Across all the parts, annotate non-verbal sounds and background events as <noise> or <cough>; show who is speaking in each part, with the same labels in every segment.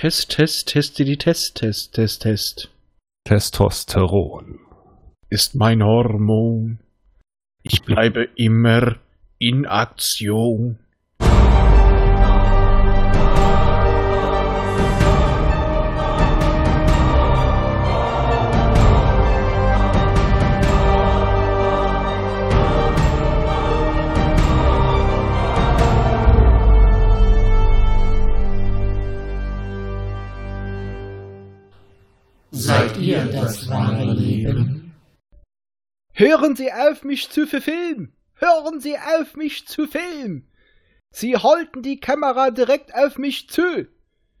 Speaker 1: Test, Test, teste die Test, Test, Test, Test.
Speaker 2: Testosteron.
Speaker 1: Ist mein Hormon. Ich bleibe immer in Aktion.
Speaker 3: Wahre Leben?
Speaker 1: Hören Sie auf, mich zu verfilmen! Hören Sie auf, mich zu filmen! Sie halten die Kamera direkt auf mich zu!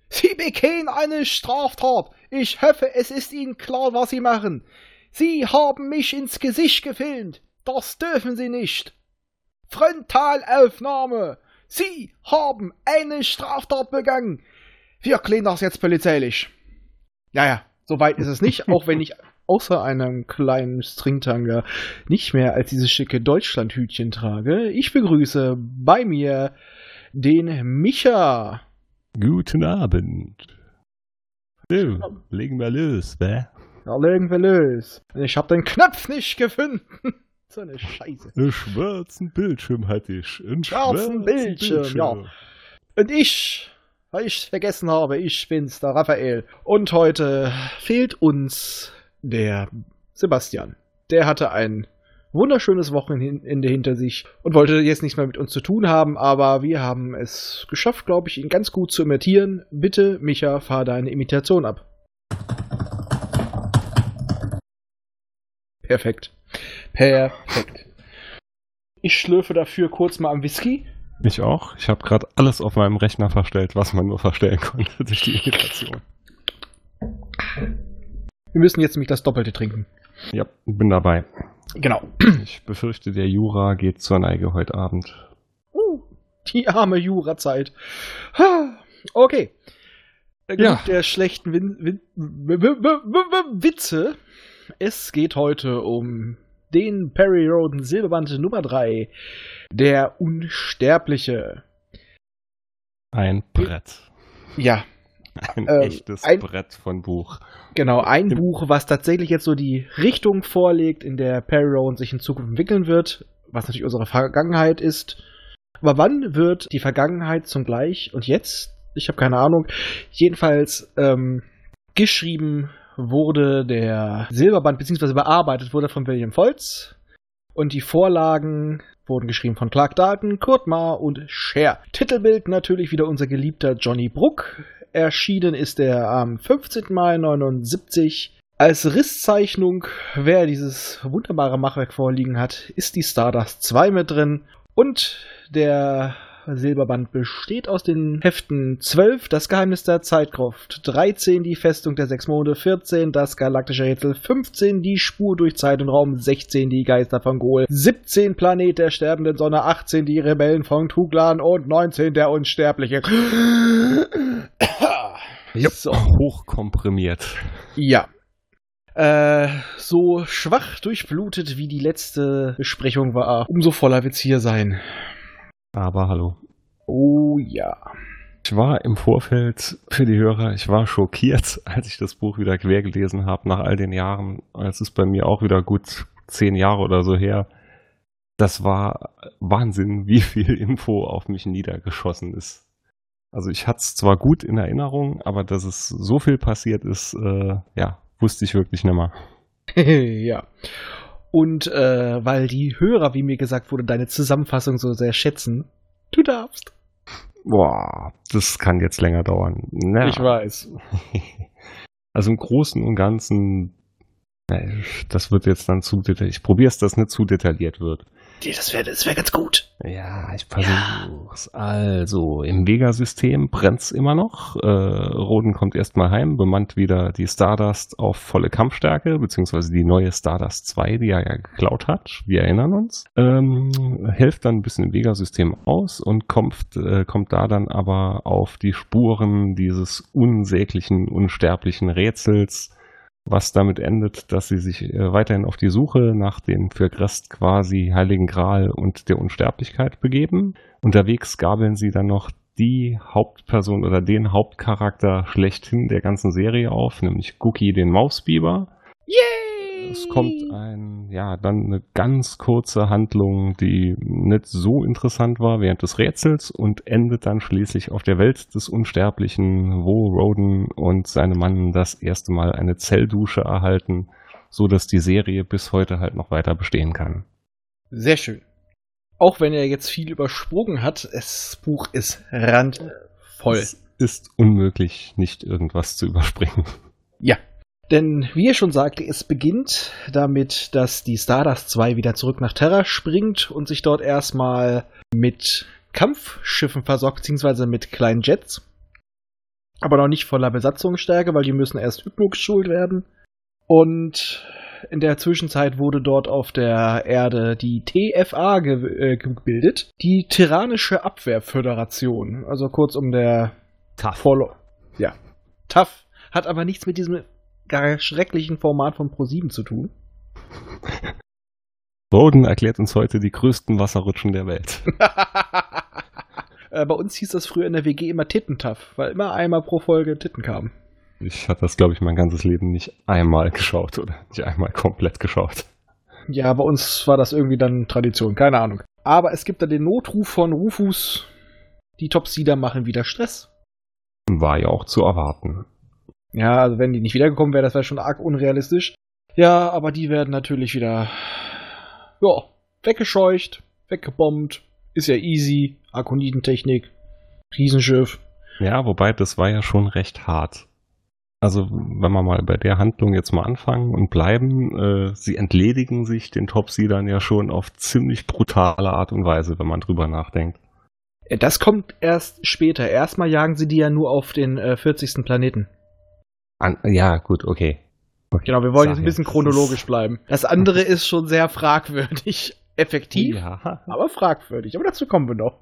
Speaker 1: Sie begehen eine Straftat! Ich hoffe, es ist Ihnen klar, was Sie machen! Sie haben mich ins Gesicht gefilmt! Das dürfen Sie nicht! Frontalaufnahme! Sie haben eine Straftat begangen! Wir klären das jetzt polizeilich. Ja, ja, Soweit ist es nicht, auch wenn ich außer einem kleinen Stringtanger nicht mehr als dieses schicke Deutschlandhütchen trage. Ich begrüße bei mir den Micha.
Speaker 2: Guten Abend. So, legen wir los, wa?
Speaker 1: Ja, legen wir los. Ich hab den Knopf nicht gefunden. <laughs> so eine Scheiße.
Speaker 2: Einen schwarzen Bildschirm hatte ich. Einen
Speaker 1: schwarzen, schwarzen Bildschirm, Bildschirm, ja. Und ich weil ich vergessen habe, ich bin's, der Raphael. Und heute fehlt uns der Sebastian. Der hatte ein wunderschönes Wochenende hinter sich und wollte jetzt nichts mehr mit uns zu tun haben, aber wir haben es geschafft, glaube ich, ihn ganz gut zu imitieren. Bitte, Micha, fahr deine Imitation ab. Perfekt. Perfekt. Ich schlürfe dafür kurz mal am Whisky.
Speaker 2: Ich auch. Ich habe gerade alles auf meinem Rechner verstellt, was man nur verstellen konnte durch die Imitation.
Speaker 1: Wir müssen jetzt nämlich das Doppelte trinken.
Speaker 2: Ja, bin dabei.
Speaker 1: Genau.
Speaker 2: Ich befürchte, der Jura geht zur Neige heute Abend.
Speaker 1: Uh, die arme Jura-Zeit. Okay. Genug ja. der schlechten Win Win Witze. Es geht heute um den Perry Roden Silberband Nummer 3. Der Unsterbliche.
Speaker 2: Ein Brett.
Speaker 1: Ja.
Speaker 2: Ein äh, echtes ein, Brett von Buch.
Speaker 1: Genau, ein Buch, was tatsächlich jetzt so die Richtung vorlegt, in der Perry Roden sich in Zukunft entwickeln wird, was natürlich unsere Vergangenheit ist. Aber wann wird die Vergangenheit zum Gleich und jetzt? Ich habe keine Ahnung. Jedenfalls ähm, geschrieben wurde der Silberband beziehungsweise bearbeitet wurde von William Volz und die Vorlagen wurden geschrieben von Clark Dalton, Kurt Marr und Cher. Titelbild natürlich wieder unser geliebter Johnny Bruck. Erschienen ist er am 15. Mai 1979. Als Risszeichnung, wer dieses wunderbare Machwerk vorliegen hat, ist die Stardust 2 mit drin und der Silberband besteht aus den Heften 12, das Geheimnis der Zeitkraft, 13, die Festung der sechs Monde, 14, das galaktische Rätsel, 15, die Spur durch Zeit und Raum, 16, die Geister von Gol, 17, Planet der sterbenden Sonne, 18, die Rebellen von Tuglan und 19, der Unsterbliche. <coughs>
Speaker 2: Jupp, so. Hochkomprimiert.
Speaker 1: Ja. Äh, so schwach durchblutet wie die letzte Besprechung war, umso voller wird's hier sein.
Speaker 2: Aber hallo.
Speaker 1: Oh ja.
Speaker 2: Ich war im Vorfeld für die Hörer, ich war schockiert, <laughs> als ich das Buch wieder quer gelesen habe nach all den Jahren. Es ist bei mir auch wieder gut zehn Jahre oder so her. Das war Wahnsinn, <laughs> wie viel Info auf mich niedergeschossen ist. Also ich hatte es zwar gut in Erinnerung, aber dass es so viel passiert ist, äh, ja, wusste ich wirklich nicht mehr. <laughs>
Speaker 1: ja. Und äh, weil die Hörer, wie mir gesagt wurde, deine Zusammenfassung so sehr schätzen, du darfst.
Speaker 2: Boah, das kann jetzt länger dauern.
Speaker 1: Ja. Ich weiß. <laughs>
Speaker 2: Also im Großen und Ganzen, das wird jetzt dann zu detailliert. Ich probiere es, dass nicht zu detailliert wird.
Speaker 1: Das wäre das wär ganz gut.
Speaker 2: Ja, ich versuch's. Ja. Also, im Vega-System brennt's immer noch. Äh, Roden kommt erstmal heim, bemannt wieder die Stardust auf volle Kampfstärke, beziehungsweise die neue Stardust 2, die er ja geklaut hat. Wir erinnern uns. Ähm, hilft dann ein bisschen im Vega-System aus und kommt, äh, kommt da dann aber auf die Spuren dieses unsäglichen, unsterblichen Rätsels was damit endet, dass sie sich äh, weiterhin auf die Suche nach dem für Crest quasi Heiligen Gral und der Unsterblichkeit begeben. Unterwegs gabeln sie dann noch die Hauptperson oder den Hauptcharakter schlechthin der ganzen Serie auf, nämlich Gookie den Mausbiber.
Speaker 1: Yay!
Speaker 2: Es kommt ein, ja, dann eine ganz kurze Handlung, die nicht so interessant war während des Rätsels und endet dann schließlich auf der Welt des Unsterblichen, wo Roden und seine Mann das erste Mal eine Zelldusche erhalten, so dass die Serie bis heute halt noch weiter bestehen kann.
Speaker 1: Sehr schön. Auch wenn er jetzt viel übersprungen hat, das Buch ist randvoll.
Speaker 2: Es ist unmöglich, nicht irgendwas zu überspringen.
Speaker 1: Ja. Denn wie ihr schon sagte, es beginnt damit, dass die Stardust 2 wieder zurück nach Terra springt und sich dort erstmal mit Kampfschiffen versorgt, beziehungsweise mit kleinen Jets. Aber noch nicht voller Besatzungsstärke, weil die müssen erst Hypno geschult werden. Und in der Zwischenzeit wurde dort auf der Erde die TFA ge äh, gebildet, die Tyrannische Abwehrföderation. Also kurzum der
Speaker 2: Tough.
Speaker 1: Follow. Ja, tough. Hat aber nichts mit diesem gar schrecklichen Format von Pro7 zu tun. <laughs>
Speaker 2: Roden erklärt uns heute die größten Wasserrutschen der Welt. <laughs>
Speaker 1: Äh, Bei uns hieß das früher in der WG immer Tittentaff, weil immer einmal pro Folge Titten kamen.
Speaker 2: Ich hatte das, glaube ich, mein ganzes Leben nicht einmal geschaut oder nicht einmal komplett geschaut.
Speaker 1: Ja, bei uns war das irgendwie dann Tradition, keine Ahnung. Aber es gibt da den Notruf von Rufus. Die Top-Seeder machen wieder Stress.
Speaker 2: War ja auch zu erwarten.
Speaker 1: Ja, also wenn die nicht wiedergekommen wäre, das wäre schon arg unrealistisch. Ja, aber die werden natürlich wieder, ja, weggescheucht, weggebombt. Ist ja easy. Arkonidentechnik. Riesenschiff.
Speaker 2: Ja, wobei das war ja schon recht hart. Also, wenn wir mal bei der Handlung jetzt mal anfangen und bleiben, äh, sie entledigen sich den Topseedern ja schon auf ziemlich brutale Art und Weise, wenn man drüber nachdenkt.
Speaker 1: Das kommt erst später. Erstmal jagen sie die ja nur auf den äh, 40. Planeten.
Speaker 2: An, ja, gut, okay. okay.
Speaker 1: Genau, wir wollen jetzt ein bisschen
Speaker 2: ja,
Speaker 1: chronologisch bleiben. Das andere ist schon sehr fragwürdig. <laughs> Effektiv,
Speaker 2: Ja.
Speaker 1: aber fragwürdig. Aber dazu kommen wir noch.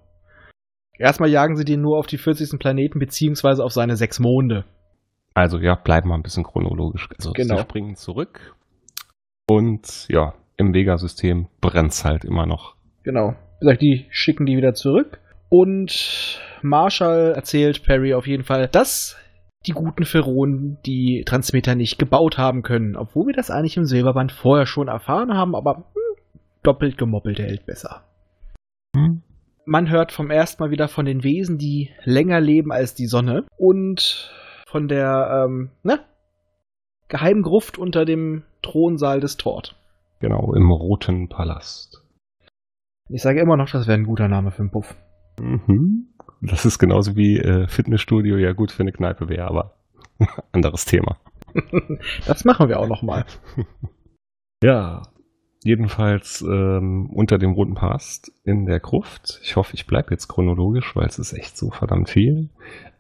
Speaker 1: Erstmal jagen sie den nur auf die 40. Planeten, beziehungsweise auf seine sechs Monde.
Speaker 2: Also ja, bleiben wir ein bisschen chronologisch. Also
Speaker 1: Genau.
Speaker 2: sie springen zurück und ja, im Vega-System brennt's halt immer noch.
Speaker 1: Genau. Wie gesagt, die schicken die wieder zurück. Und Marshall erzählt Perry auf jeden Fall, dass die guten Pharaonen die Transmitter nicht gebaut haben können. Obwohl wir das eigentlich im Silberband vorher schon erfahren haben, aber hm, doppelt gemoppelt hält besser.
Speaker 2: Hm?
Speaker 1: Man hört vom ersten Mal wieder von den Wesen, die länger leben als die Sonne. Und von der, ähm, ne? Geheimen Gruft unter dem Thronsaal des Tort.
Speaker 2: Genau, im Roten Palast.
Speaker 1: Ich sage immer noch, das wäre ein guter Name für einen Puff.
Speaker 2: Mhm. Das ist genauso wie äh, Fitnessstudio ja gut für eine Kneipe wäre, aber <laughs> anderes Thema. <laughs>
Speaker 1: das machen wir auch noch mal. <laughs>
Speaker 2: Ja, jedenfalls ähm, unter dem Roten Palast in der Gruft. Ich hoffe, ich bleibe jetzt chronologisch, weil es ist echt so verdammt viel.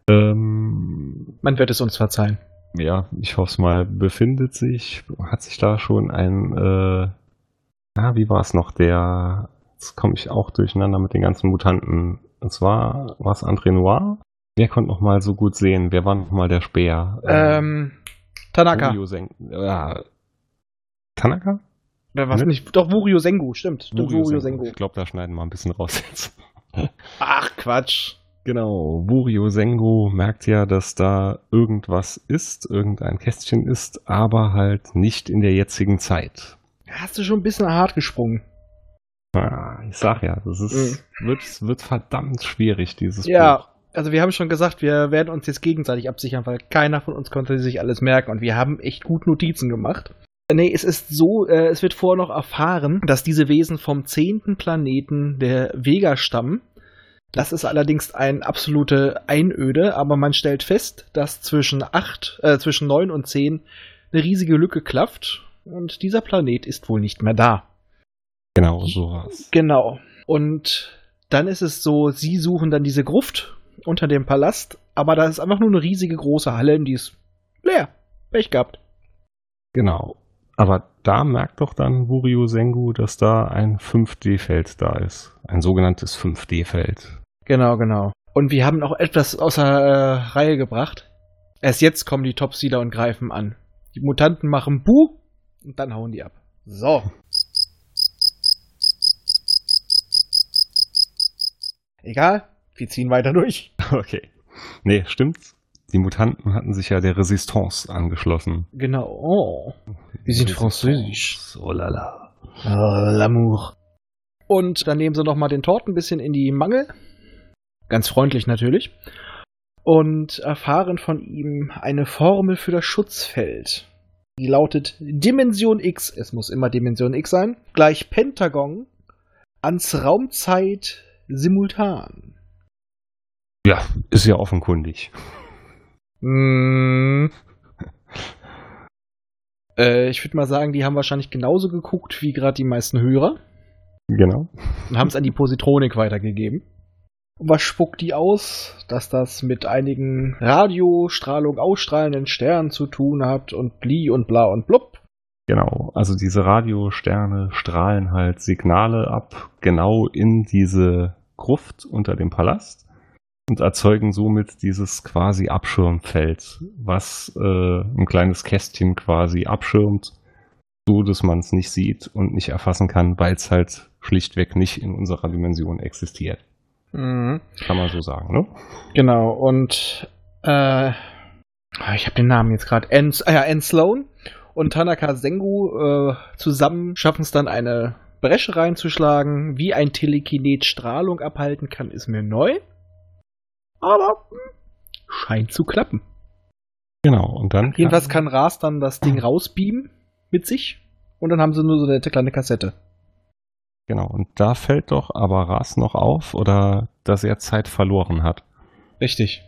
Speaker 2: Ähm,
Speaker 1: Man wird es uns verzeihen.
Speaker 2: ja, ich hoffe es mal, befindet sich, hat sich da schon ein, äh, ah, wie war es noch, der, jetzt komme ich auch durcheinander mit den ganzen Mutanten. Und zwar war es André Noir. Wer konnte noch mal so gut sehen? Wer war noch mal der Speer?
Speaker 1: Ähm, Tanaka.
Speaker 2: Wurio Sen ja, Tanaka?
Speaker 1: Oder was
Speaker 2: Ne?
Speaker 1: nicht? Doch, Wurio Sengu, stimmt.
Speaker 2: Wurio
Speaker 1: Wurio
Speaker 2: Sengu.
Speaker 1: Sengu.
Speaker 2: Ich glaube, da schneiden wir ein bisschen raus jetzt. <laughs>
Speaker 1: Ach, Quatsch.
Speaker 2: Genau, Wurio Sengo merkt ja, dass da irgendwas ist, irgendein Kästchen ist, aber halt nicht in der jetzigen Zeit.
Speaker 1: Hast du schon ein bisschen hart gesprungen.
Speaker 2: Ich sag ja, das ist, wird, wird verdammt schwierig, dieses
Speaker 1: Ja,
Speaker 2: Buch.
Speaker 1: also wir haben schon gesagt, wir werden uns jetzt gegenseitig absichern, weil keiner von uns konnte sich alles merken und wir haben echt gut Notizen gemacht. Nee, es ist so, äh, es wird vorher noch erfahren, dass diese Wesen vom zehnten Planeten der Vega stammen. Das ist allerdings eine absolute Einöde, aber man stellt fest, dass zwischen acht, äh, zwischen neun und zehn eine riesige Lücke klafft und dieser Planet ist wohl nicht mehr da.
Speaker 2: Genau, sowas.
Speaker 1: Genau. Und dann ist es so, sie suchen dann diese Gruft unter dem Palast, aber da ist einfach nur eine riesige große Halle, und die ist leer. Pech gehabt.
Speaker 2: Genau. Aber da merkt doch dann Wurio Sengu, dass da ein 5D-Feld da ist. Ein sogenanntes 5D-Feld.
Speaker 1: Genau, genau. Und wir haben auch etwas außer äh, Reihe gebracht. Erst jetzt kommen die Topseeder und greifen an. Die Mutanten machen Buh und dann hauen die ab. So. Egal, wir ziehen weiter durch. <laughs>
Speaker 2: Okay. Nee, stimmt. Die Mutanten hatten sich ja der Resistance angeschlossen.
Speaker 1: Genau. Oh. Die sind französisch.
Speaker 2: Oh la la.
Speaker 1: Oh, l'amour. Und dann nehmen sie nochmal den Tort ein bisschen in die Mangel. Ganz freundlich natürlich. Und erfahren von ihm eine Formel für das Schutzfeld. Die lautet Dimension X, es muss immer Dimension X sein, gleich Pentagon ans Raumzeit simultan.
Speaker 2: Ja, ist ja offenkundig.
Speaker 1: Mm. <laughs> Äh, ich würde mal sagen, die haben wahrscheinlich genauso geguckt wie gerade die meisten Hörer
Speaker 2: Genau.
Speaker 1: und haben es an die Positronik weitergegeben. Und was spuckt die aus? Dass das mit einigen Radiostrahlung ausstrahlenden Sternen zu tun hat und bli und bla und blub.
Speaker 2: Genau. Also diese Radiosterne strahlen halt Signale ab, genau in diese Gruft unter dem Palast und erzeugen somit dieses quasi Abschirmfeld, was äh, ein kleines Kästchen quasi abschirmt, so dass man es nicht sieht und nicht erfassen kann, weil es halt schlichtweg nicht in unserer Dimension existiert.
Speaker 1: Mhm.
Speaker 2: Kann man so sagen, ne?
Speaker 1: Genau, und äh, ich habe den Namen jetzt gerade. Ann, ah ja, Ann Sloan und Tanaka Sengu äh, zusammen schaffen es dann eine Bresche reinzuschlagen. Wie ein Telekinet Strahlung abhalten kann, ist mir neu. Aber hm, scheint zu klappen.
Speaker 2: Genau. Und dann
Speaker 1: Jedenfalls kann Ras dann das Ding <clears throat> rausbeamen mit sich. Und dann haben sie nur so eine nette kleine Kassette.
Speaker 2: Genau. Und da fällt doch aber Ras noch auf, oder dass er Zeit verloren hat.
Speaker 1: Richtig.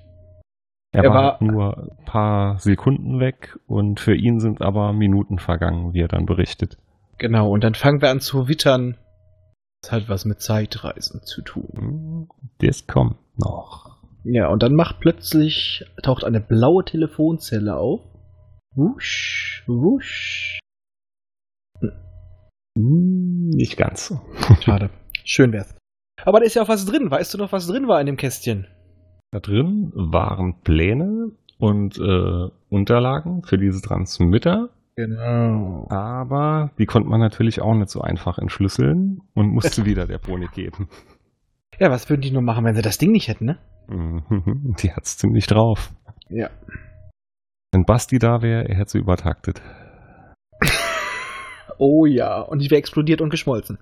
Speaker 2: Er,
Speaker 1: Er
Speaker 2: war,
Speaker 1: war-
Speaker 2: halt nur ein paar Sekunden weg und für ihn sind aber Minuten vergangen, wie er dann berichtet.
Speaker 1: Genau, und dann fangen wir an zu wittern. Das hat was mit Zeitreisen zu tun.
Speaker 2: Das kommt noch.
Speaker 1: Ja, und dann macht plötzlich, taucht eine blaue Telefonzelle auf. Wusch, wusch.
Speaker 2: Hm, Nicht ganz so. <laughs>
Speaker 1: Schade. Schön wär's. Aber da ist ja auch was drin. Weißt du noch, was drin war in dem Kästchen?
Speaker 2: Da drin waren Pläne und äh, Unterlagen für diese Transmitter,
Speaker 1: Genau.
Speaker 2: aber die konnte man natürlich auch nicht so einfach entschlüsseln und musste <laughs> wieder der Ponik geben.
Speaker 1: Ja, was würden die nur machen, wenn sie das Ding nicht hätten, ne?
Speaker 2: Mhm, <laughs> Die hat's ziemlich drauf.
Speaker 1: Ja.
Speaker 2: Wenn Basti da wäre, er hätte sie übertaktet. <laughs>
Speaker 1: Oh ja, und die wäre explodiert und geschmolzen.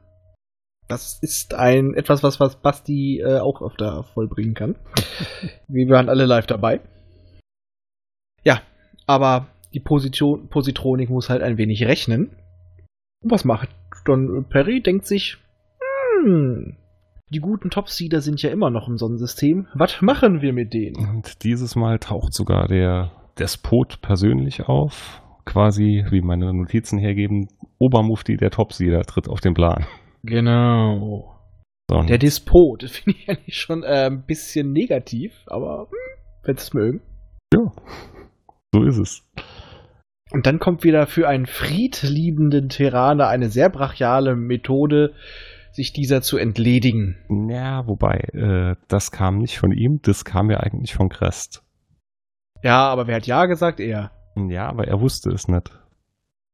Speaker 1: Das ist ein etwas, was, was Basti äh, auch öfter vollbringen kann. Wir waren alle live dabei. Ja, aber die Position, Positronik muss halt ein wenig rechnen. Und was macht dann Perry? Denkt sich, hm, die guten Topseeder sind ja immer noch im Sonnensystem. Was machen wir mit denen?
Speaker 2: Und dieses Mal taucht sogar der Despot persönlich auf. Quasi, wie meine Notizen hergeben, Obermufti der Topsieder tritt auf den Plan.
Speaker 1: Genau.
Speaker 2: So,
Speaker 1: Der Despot, <laughs> das finde ich eigentlich schon äh, ein bisschen negativ, aber hm, wenn sie es mögen.
Speaker 2: ja, so ist es.
Speaker 1: Und dann kommt wieder für einen friedliebenden Terraner eine sehr brachiale Methode, sich dieser zu entledigen.
Speaker 2: Ja, wobei, äh, das kam nicht von ihm, das kam ja eigentlich von Crest.
Speaker 1: Ja, aber wer hat Ja gesagt? Er.
Speaker 2: Ja, aber er wusste es nicht.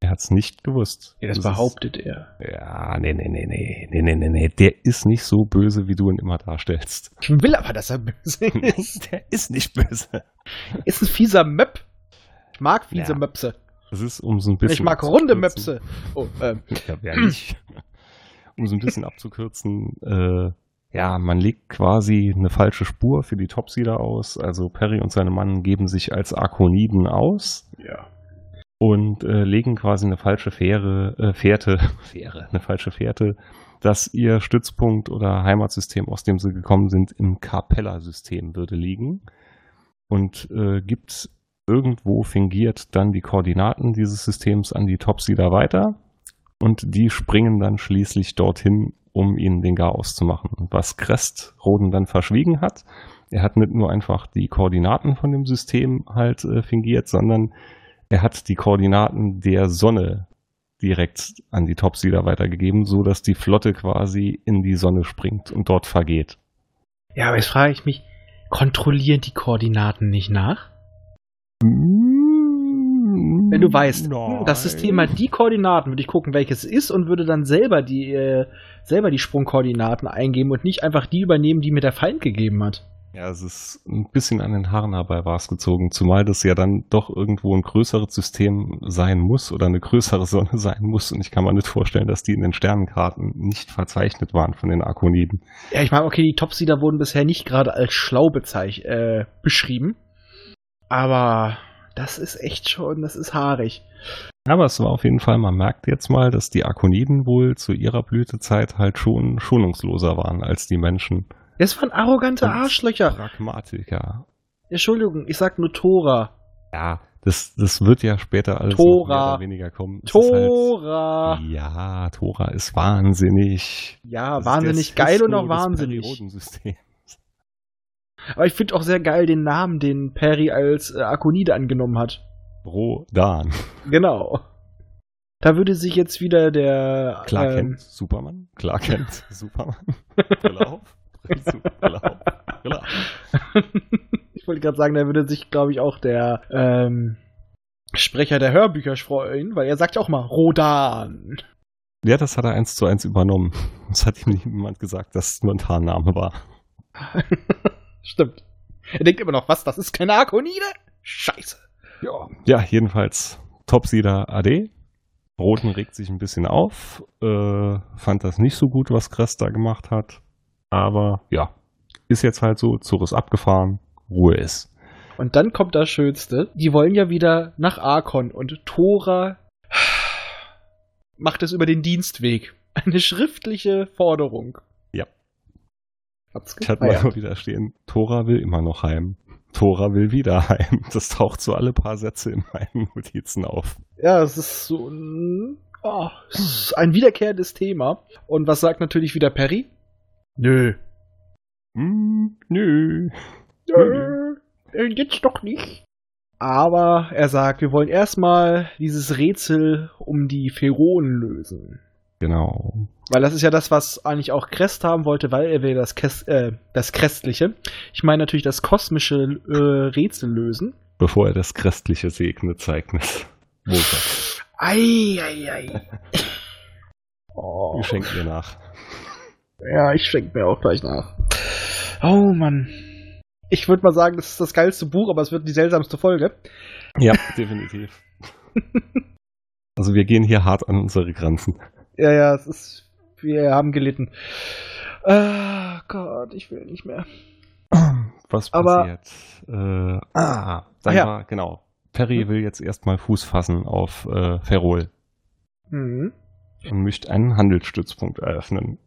Speaker 2: Er hat es nicht gewusst.
Speaker 1: Ja, das
Speaker 2: ist-
Speaker 1: behauptet er.
Speaker 2: Ja, nee, nee, nee, nee, nee, nee, nee, nee. Der ist nicht so böse, wie du ihn immer darstellst.
Speaker 1: Ich will aber, dass er böse <laughs> ist.
Speaker 2: Der ist nicht böse.
Speaker 1: ist ein fieser Möpp. Ich mag fiese
Speaker 2: Ja.
Speaker 1: Möpse.
Speaker 2: Das ist um so ein bisschen.
Speaker 1: Ich mag runde. Möpse. Oh, ähm,
Speaker 2: Ja, wer nicht? <laughs> um so ein bisschen abzukürzen, äh, ja, man legt quasi eine falsche Spur für die Topseeder aus. Also Perry und seine Mann geben sich als Arkoniden aus
Speaker 1: ja.
Speaker 2: und äh, legen quasi eine falsche Fähre, äh, Fährte, <laughs> Fähre, eine falsche Fährte, dass ihr Stützpunkt oder Heimatsystem, aus dem sie gekommen sind, im Capella-System würde liegen und äh, gibt irgendwo fingiert dann die Koordinaten dieses Systems an die Topseeder weiter und die springen dann schließlich dorthin, um ihnen den Chaos zu machen. Was Crest Roden dann verschwiegen hat, er hat nicht nur einfach die Koordinaten von dem System halt äh, fingiert, sondern er hat die Koordinaten der Sonne direkt an die Topseeder weitergegeben, so dass die Flotte quasi in die Sonne springt und dort vergeht.
Speaker 1: Ja, aber jetzt frage ich mich, kontrollieren die Koordinaten nicht nach? Wenn du weißt, hm, das System hat die Koordinaten, würde ich gucken, welches es ist und würde dann selber die, äh, selber die Sprungkoordinaten eingeben und nicht einfach die übernehmen, die mir der Feind gegeben hat.
Speaker 2: Ja, es ist ein bisschen an den Haaren herbei war es gezogen, zumal das ja dann doch irgendwo ein größeres System sein muss oder eine größere <laughs> Sonne sein muss. Und ich kann mir nicht vorstellen, dass die in den Sternenkarten nicht verzeichnet waren von den Arkoniden.
Speaker 1: Ja, ich meine, okay, die Topsieder wurden bisher nicht gerade als schlau äh, beschrieben. Aber das ist echt schon, das ist haarig.
Speaker 2: Aber es war auf jeden Fall, man merkt jetzt mal, dass die Arkoniden wohl zu ihrer Blütezeit halt schon schonungsloser waren als die Menschen.
Speaker 1: Es waren arrogante Arschlöcher.
Speaker 2: Pragmatiker.
Speaker 1: Entschuldigung, ich sag nur Tora.
Speaker 2: Ja, das, das wird ja später alles
Speaker 1: Tora.
Speaker 2: mehr oder weniger kommen. Es
Speaker 1: Tora.
Speaker 2: Halt, ja, Tora ist wahnsinnig.
Speaker 1: Ja,
Speaker 2: Das
Speaker 1: wahnsinnig
Speaker 2: ist
Speaker 1: geil und auch wahnsinnig. Aber ich finde auch sehr geil den Namen, den Perry als äh, Akonide angenommen hat.
Speaker 2: Rodan.
Speaker 1: Genau. Da würde sich jetzt wieder der
Speaker 2: Clark
Speaker 1: ähm,
Speaker 2: Kent, Superman. Clark <laughs> Kent, Superman. Brille auf. Brille auf. Brille auf. <laughs>
Speaker 1: ich wollte gerade sagen, da würde sich, glaube ich, auch der ähm, Sprecher der Hörbücher freuen, weil er sagt ja auch mal Rodan.
Speaker 2: Ja, das hat er eins zu eins übernommen. Das hat ihm niemand gesagt, dass es nur ein Tarnname war. <laughs>
Speaker 1: Stimmt. Er denkt immer noch, was, das ist keine Akonide? Scheiße.
Speaker 2: Ja, ja jedenfalls Topsieder AD. Roten regt sich ein bisschen auf, äh, fand das nicht so gut, was Kress da gemacht hat. Aber ja, ist jetzt halt so, Zug ist abgefahren, Ruhe ist.
Speaker 1: Und dann kommt das Schönste. Die wollen ja wieder nach Arkon und Tora macht es über den Dienstweg. Eine schriftliche Forderung.
Speaker 2: Ja. <laughs>
Speaker 1: Hat's
Speaker 2: Ich hatte mal wieder stehen, Tora will immer noch heim. Tora will wieder <laughs> heim. Das taucht so alle paar Sätze in meinen <laughs> Notizen auf.
Speaker 1: Ja, es ist so ein, oh, es ist ein wiederkehrendes Thema. Und was sagt natürlich wieder Perry? Nö.
Speaker 2: Hm, nö.
Speaker 1: Nö. äh, Jetzt doch nicht. Aber er sagt, wir wollen erstmal dieses Rätsel um die Feronen lösen.
Speaker 2: Genau.
Speaker 1: Weil das ist ja das, was eigentlich auch Crest haben wollte, weil er will das, Kes äh, das Crestliche. Ich meine natürlich das kosmische äh, Rätsel lösen.
Speaker 2: Bevor er das Christliche segnet, zeichnet. Wohlfahrt.
Speaker 1: Ei, ei, ei. oh.
Speaker 2: Wir schenken ihr nach.
Speaker 1: Ja, ich schenke mir auch gleich nach. Oh Mann. Ich würde mal sagen, das ist das geilste Buch, aber es wird die seltsamste Folge.
Speaker 2: Ja, definitiv. <laughs> Also wir gehen hier hart an unsere Grenzen.
Speaker 1: Ja, ja, es ist. Wir haben gelitten. Ah, Gott, ich will nicht mehr.
Speaker 2: Was
Speaker 1: Aber-
Speaker 2: passiert? Äh, ah,
Speaker 1: Ach ja.
Speaker 2: war, genau. Perry will jetzt erstmal Fuß fassen auf äh, Ferrol
Speaker 1: Mhm.
Speaker 2: und möchte einen Handelsstützpunkt eröffnen.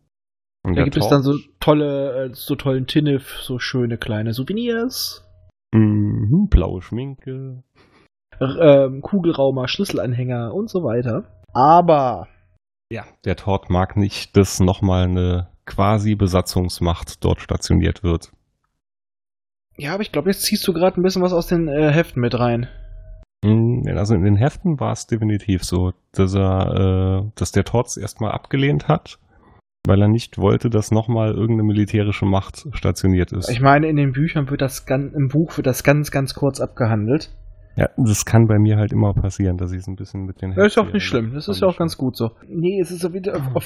Speaker 2: Und
Speaker 1: Da gibt es dann so tolle, äh, so tollen Tinnef, so schöne kleine Souvenirs.
Speaker 2: Mhm, blaue Schminke.
Speaker 1: R ähm, Kugelraumer, Schlüsselanhänger und so weiter. Aber
Speaker 2: Ja, der Tort mag nicht, dass nochmal eine quasi Besatzungsmacht dort stationiert wird.
Speaker 1: Ja, aber ich glaube, jetzt ziehst du gerade ein bisschen was aus den äh, Heften mit rein.
Speaker 2: Mm, Also in den Heften war es definitiv so, dass er, äh, dass der Torz erstmal abgelehnt hat, weil er nicht wollte, dass nochmal irgendeine militärische Macht stationiert ist.
Speaker 1: Ich meine, in den Büchern wird das ganz, im Buch wird das ganz, ganz kurz abgehandelt.
Speaker 2: Ja, das kann bei mir halt immer passieren, dass ich es ein bisschen mit den
Speaker 1: Ja, ist auch nicht schlimm. Das ist ja auch ganz gut so. Nee, es ist auf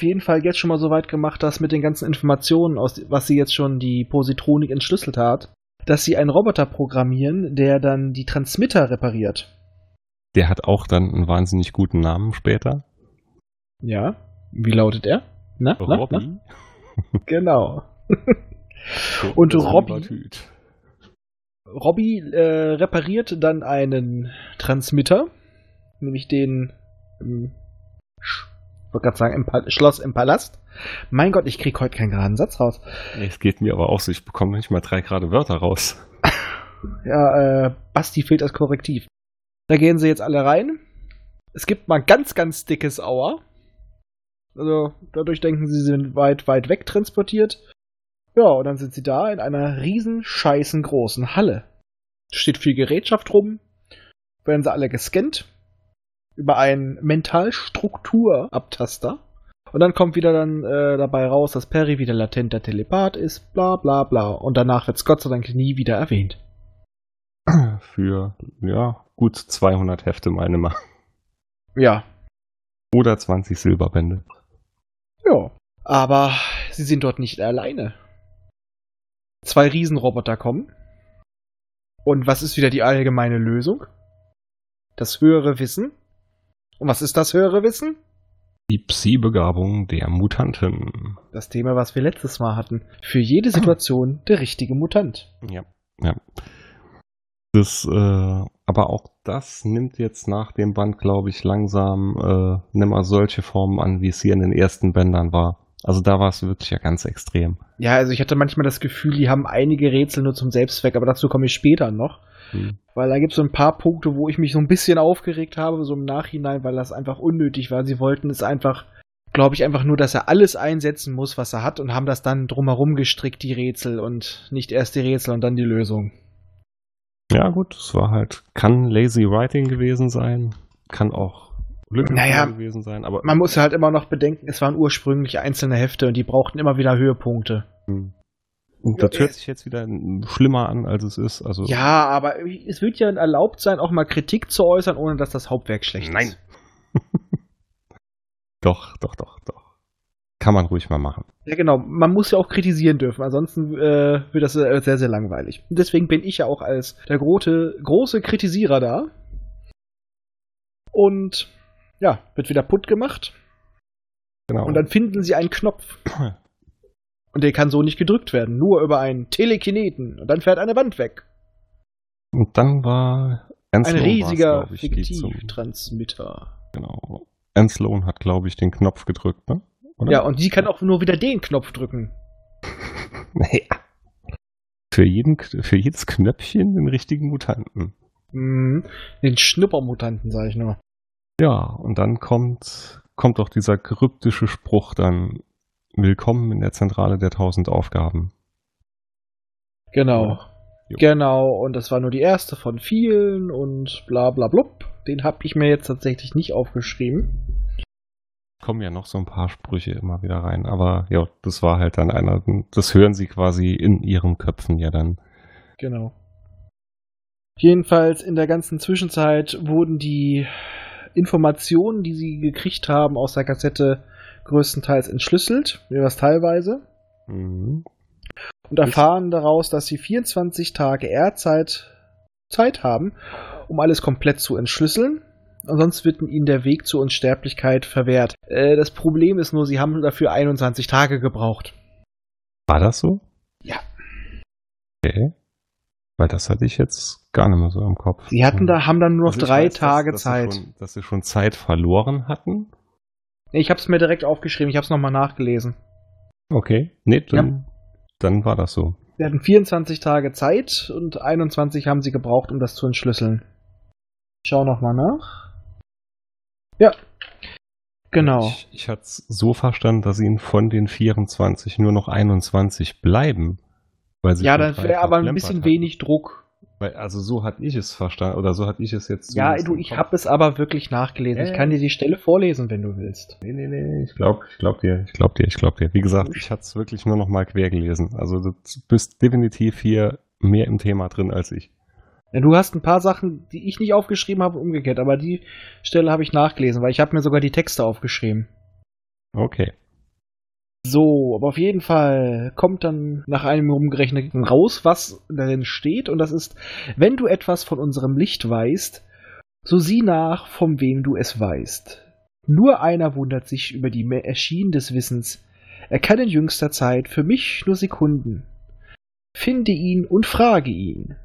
Speaker 1: jeden- Fall jetzt schon mal so weit gemacht, dass mit den ganzen Informationen, aus, was sie jetzt schon die Positronik entschlüsselt hat, dass sie einen Roboter programmieren, der dann die Transmitter repariert.
Speaker 2: Der hat auch dann einen wahnsinnig guten Namen später.
Speaker 1: Ja. Wie lautet er? Na, na, na?
Speaker 2: Robby.
Speaker 1: Genau. <laughs> Und
Speaker 2: das
Speaker 1: Robby? Robby äh, repariert dann einen Transmitter, nämlich den im Sch- ich wollte gerade sagen, im Pal Schloss im Palast. Mein Gott, ich krieg heute keinen geraden Satz raus.
Speaker 2: Es geht mir aber auch so, ich bekomme nicht mal drei gerade Wörter raus. <laughs>
Speaker 1: Ja, äh, Basti fehlt das Korrektiv. Da gehen sie jetzt alle rein. Es gibt mal ganz, ganz dickes Auer. Also, dadurch denken sie, sie sind weit, weit weg transportiert. Ja, und dann sind sie da in einer riesen, scheißen großen Halle. Steht viel Gerätschaft rum. Werden sie alle gescannt. Über einen Mentalstrukturabtaster. Und dann kommt wieder dann äh, dabei raus, dass Perry wieder latenter Telepath ist, bla bla bla. Und danach wird es Gott sei Dank nie wieder erwähnt. <clears throat>
Speaker 2: Für, ja, gut 200 Hefte meine mal.
Speaker 1: Ja,
Speaker 2: Oder 20 Silberbände.
Speaker 1: Ja. Aber sie sind dort nicht alleine. Zwei Riesenroboter kommen. Und was ist wieder die allgemeine Lösung? Das höhere Wissen. Und was ist das höhere Wissen?
Speaker 2: Die Psi-Begabung der Mutanten.
Speaker 1: Das Thema, was wir letztes Mal hatten. Für jede Situation <clears throat> der richtige Mutant.
Speaker 2: Ja, ja. Das, äh, aber auch das nimmt jetzt nach dem Band, glaube ich, langsam äh, nimmer solche Formen an, wie es hier in den ersten Bändern war. Also da war es wirklich ja ganz extrem.
Speaker 1: Ja, also ich hatte manchmal das Gefühl, die haben einige Rätsel nur zum Selbstzweck, aber dazu komme ich später noch. Hm. Weil da gibt es so ein paar Punkte, wo ich mich so ein bisschen aufgeregt habe, so im Nachhinein, weil das einfach unnötig war. Sie wollten es einfach, glaube ich, einfach nur, dass er alles einsetzen muss, was er hat und haben das dann drumherum gestrickt, die Rätsel und nicht erst die Rätsel und dann die Lösung.
Speaker 2: Ja, gut, es war halt, kann lazy writing gewesen sein, kann auch
Speaker 1: Glück naja,
Speaker 2: gewesen sein, aber.
Speaker 1: Man muss halt immer noch bedenken, es waren ursprünglich einzelne Hefte und die brauchten immer wieder Höhepunkte. Hm.
Speaker 2: Und das hört sich jetzt wieder schlimmer an, als es ist. Also
Speaker 1: ja, aber es wird ja erlaubt sein, auch mal Kritik zu äußern, ohne dass das Hauptwerk schlecht
Speaker 2: Nein.
Speaker 1: ist.
Speaker 2: Nein. <laughs> doch, doch, doch, doch. Kann man ruhig mal machen.
Speaker 1: Ja, genau. Man muss ja auch kritisieren dürfen. Ansonsten äh, wird das äh, sehr, sehr langweilig. deswegen bin ich ja auch als der große, große Kritisierer da. Und ja, wird wieder putt gemacht. Genau. Und dann finden sie einen Knopf. <clears throat> Und der kann so nicht gedrückt werden, nur über einen Telekineten. Und dann fährt eine Wand weg.
Speaker 2: Und dann war
Speaker 1: Enslow ein riesiger Fiktivtransmitter.
Speaker 2: Genau. Enslow hat, glaube ich, den Knopf gedrückt, ne?
Speaker 1: Oder? Ja, und sie kann auch nur wieder den Knopf drücken. <laughs>
Speaker 2: naja. Für, jeden, für jedes Knöpfchen den richtigen Mutanten.
Speaker 1: Mhm. Den Schnuppermutanten, sage ich nur.
Speaker 2: Ja, und dann kommt, kommt auch dieser kryptische Spruch dann, Willkommen in der Zentrale der tausend Aufgaben.
Speaker 1: Genau. Ja. Genau, und das war nur die erste von vielen und bla bla blub. Den habe ich mir jetzt tatsächlich nicht aufgeschrieben.
Speaker 2: Kommen ja noch so ein paar Sprüche immer wieder rein, aber ja, das war halt dann einer, das hören sie quasi in ihren Köpfen ja dann.
Speaker 1: Genau. Jedenfalls in der ganzen Zwischenzeit wurden die Informationen, die sie gekriegt haben aus der Kassette, größtenteils entschlüsselt, was teilweise. Mhm. Und erfahren daraus, dass sie 24 Tage Erdzeit Zeit haben, um alles komplett zu entschlüsseln. Ansonsten wird ihnen der Weg zur Unsterblichkeit verwehrt. Äh, das Problem ist nur, sie haben dafür 21 Tage gebraucht.
Speaker 2: War das so?
Speaker 1: Ja.
Speaker 2: Okay. Weil das hatte ich jetzt gar nicht mehr so im Kopf.
Speaker 1: Sie hatten da, haben dann nur noch also drei weiß, Tage
Speaker 2: dass,
Speaker 1: dass Zeit.
Speaker 2: Sie schon, dass sie schon Zeit verloren hatten?
Speaker 1: Ich habe es mir direkt aufgeschrieben, ich habe es nochmal nachgelesen.
Speaker 2: Okay, nee, dann, ja. dann war das so.
Speaker 1: Wir hatten 24 Tage Zeit und 21 haben sie gebraucht, um das zu entschlüsseln. Ich schau nochmal nach. Ja, genau.
Speaker 2: Ich, ich hatte es so verstanden, dass ihnen von den 24 nur noch 21 bleiben.
Speaker 1: Ja, dann wäre aber ein bisschen hatten. wenig Druck.
Speaker 2: Weil, also so hatte ich es verstanden, oder so hatte ich es jetzt.
Speaker 1: Ja, du, ich habe es aber wirklich nachgelesen. Äh. Ich kann dir die Stelle vorlesen, wenn du willst.
Speaker 2: Nee, nee, nee, ich glaube, ich glaube dir, ich glaube dir, ich glaube dir. Wie gesagt, ich hatte es wirklich nur noch mal quer gelesen. Also du bist definitiv hier mehr im Thema drin als ich.
Speaker 1: Ja, du hast ein paar Sachen, die ich nicht aufgeschrieben habe, umgekehrt, aber die Stelle habe ich nachgelesen, weil ich habe mir sogar die Texte aufgeschrieben.
Speaker 2: Okay.
Speaker 1: So, aber auf jeden Fall kommt dann nach einem umgerechneten raus, was darin steht. Und das ist, wenn du etwas von unserem Licht weißt, so sieh nach, von wem du es weißt. Nur einer wundert sich über die Erschienen des Wissens. Er kann in jüngster Zeit für mich nur Sekunden. Finde ihn und frage ihn.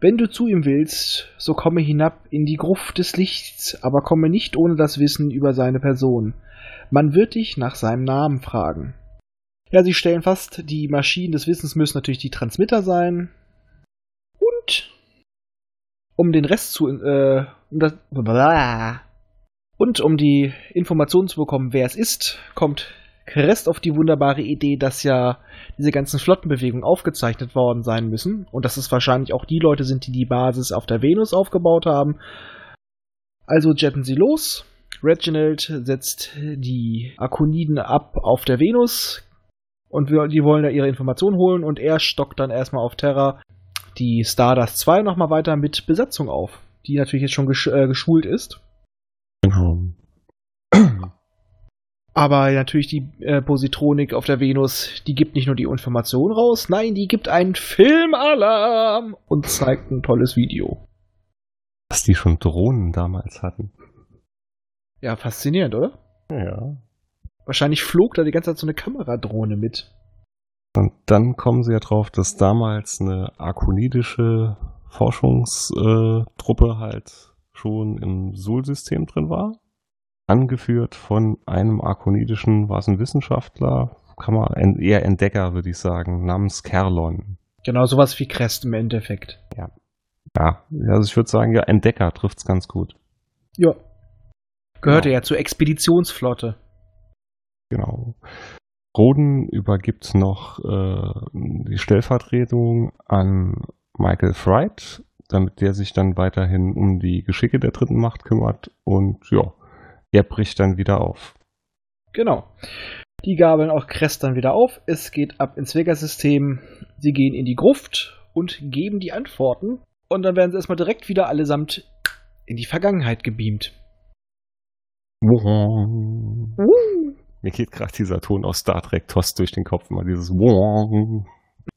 Speaker 1: Wenn du zu ihm willst, so komme hinab in die Gruft des Lichts, aber komme nicht ohne das Wissen über seine Person. Man wird dich nach seinem Namen fragen. Ja, sie stellen fast, die Maschinen des Wissens müssen natürlich die Transmitter sein. Und um den Rest zu äh, um das, und um die Informationen zu bekommen, wer es ist, kommt Crest auf die wunderbare Idee, dass ja diese ganzen Flottenbewegungen aufgezeichnet worden sein müssen und dass es wahrscheinlich auch die Leute sind, die die Basis auf der Venus aufgebaut haben. Also jetten sie los Reginald setzt die Akoniden ab auf der Venus und wir, die wollen da ihre Informationen holen und er stockt dann erstmal auf Terra die Stardust 2 nochmal weiter mit Besatzung auf, die natürlich jetzt schon gesch äh, geschult ist.
Speaker 2: Genau.
Speaker 1: Aber natürlich die äh, Positronik auf der Venus, die gibt nicht nur die Information raus, nein, die gibt einen Filmalarm und zeigt ein tolles Video.
Speaker 2: Dass die schon Drohnen damals hatten.
Speaker 1: Ja, faszinierend, oder?
Speaker 2: Ja.
Speaker 1: Wahrscheinlich flog da die ganze Zeit so eine Kameradrohne mit.
Speaker 2: Und dann kommen sie ja drauf, dass damals eine arkonidische Forschungstruppe halt schon im Sol-System drin war. Angeführt von einem arkonidischen, war es ein Wissenschaftler, kann man eher Entdecker, würde ich sagen, namens Kerlon.
Speaker 1: Genau, sowas wie Crest im Endeffekt.
Speaker 2: Ja. Ja, also ich würde sagen, ja, Entdecker trifft's ganz gut.
Speaker 1: Ja. Gehörte ja zur Expeditionsflotte.
Speaker 2: Genau. Roden übergibt noch äh, die Stellvertretung an Michael Fright, damit der sich dann weiterhin um die Geschicke der dritten Macht kümmert und ja, er bricht dann wieder auf.
Speaker 1: Genau. Die gabeln auch Crest dann wieder auf. Es geht ab ins Vega-System. Sie gehen in die Gruft und geben die Antworten. Und dann werden sie erstmal direkt wieder allesamt in die Vergangenheit gebeamt.
Speaker 2: Wong. Mir geht gerade dieser Ton aus Star Trek TOS durch den Kopf, immer dieses Wong.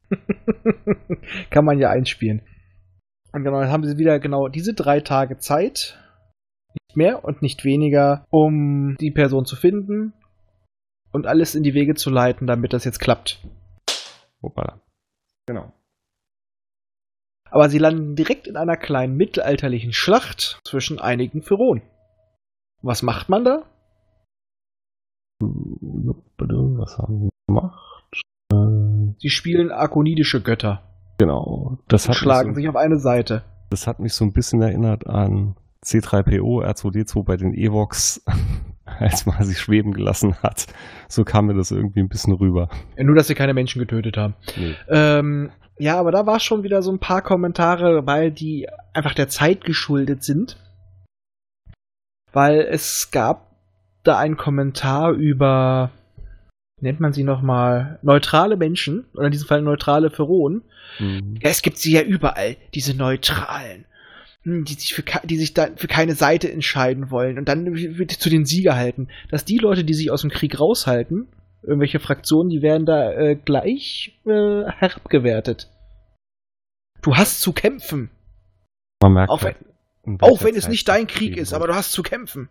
Speaker 2: <laughs>
Speaker 1: Kann man ja einspielen. Und genau, dann haben sie wieder genau diese drei Tage Zeit, nicht mehr und nicht weniger, um die Person zu finden und alles in die Wege zu leiten, damit das jetzt klappt.
Speaker 2: Hoppala. Genau.
Speaker 1: Aber sie landen direkt in einer kleinen mittelalterlichen Schlacht zwischen einigen Pharaonen. Was macht man da?
Speaker 2: Was haben wir gemacht?
Speaker 1: Sie spielen arkonidische Götter
Speaker 2: Genau. Das hat,
Speaker 1: schlagen
Speaker 2: mich so,
Speaker 1: sich auf eine Seite.
Speaker 2: das hat mich so ein bisschen erinnert an C3PO, R2D2 bei den Evox, <laughs> als man sich schweben gelassen hat. So kam mir das irgendwie ein bisschen rüber.
Speaker 1: Ja, nur, dass sie keine Menschen getötet haben.
Speaker 2: Nee.
Speaker 1: Ähm, ja, aber da war schon wieder so ein paar Kommentare, weil die einfach der Zeit geschuldet sind. Weil es gab da einen Kommentar über, nennt man sie nochmal, neutrale Menschen, oder in diesem Fall neutrale Pharaonen.
Speaker 2: Mhm.
Speaker 1: Ja, es gibt sie ja überall, diese Neutralen. hm, Die sich, für, die sich dann für keine Seite entscheiden wollen und dann wird zu den Sieger halten. Dass die Leute, die sich aus dem Krieg raushalten, irgendwelche Fraktionen, die werden da äh, gleich äh, herabgewertet. Du hast zu kämpfen.
Speaker 2: Man merkt
Speaker 1: Auch
Speaker 2: halt,
Speaker 1: wenn,
Speaker 2: in welcher
Speaker 1: auch wenn es
Speaker 2: Zeit
Speaker 1: nicht dein Krieg ist, aber du hast zu kämpfen.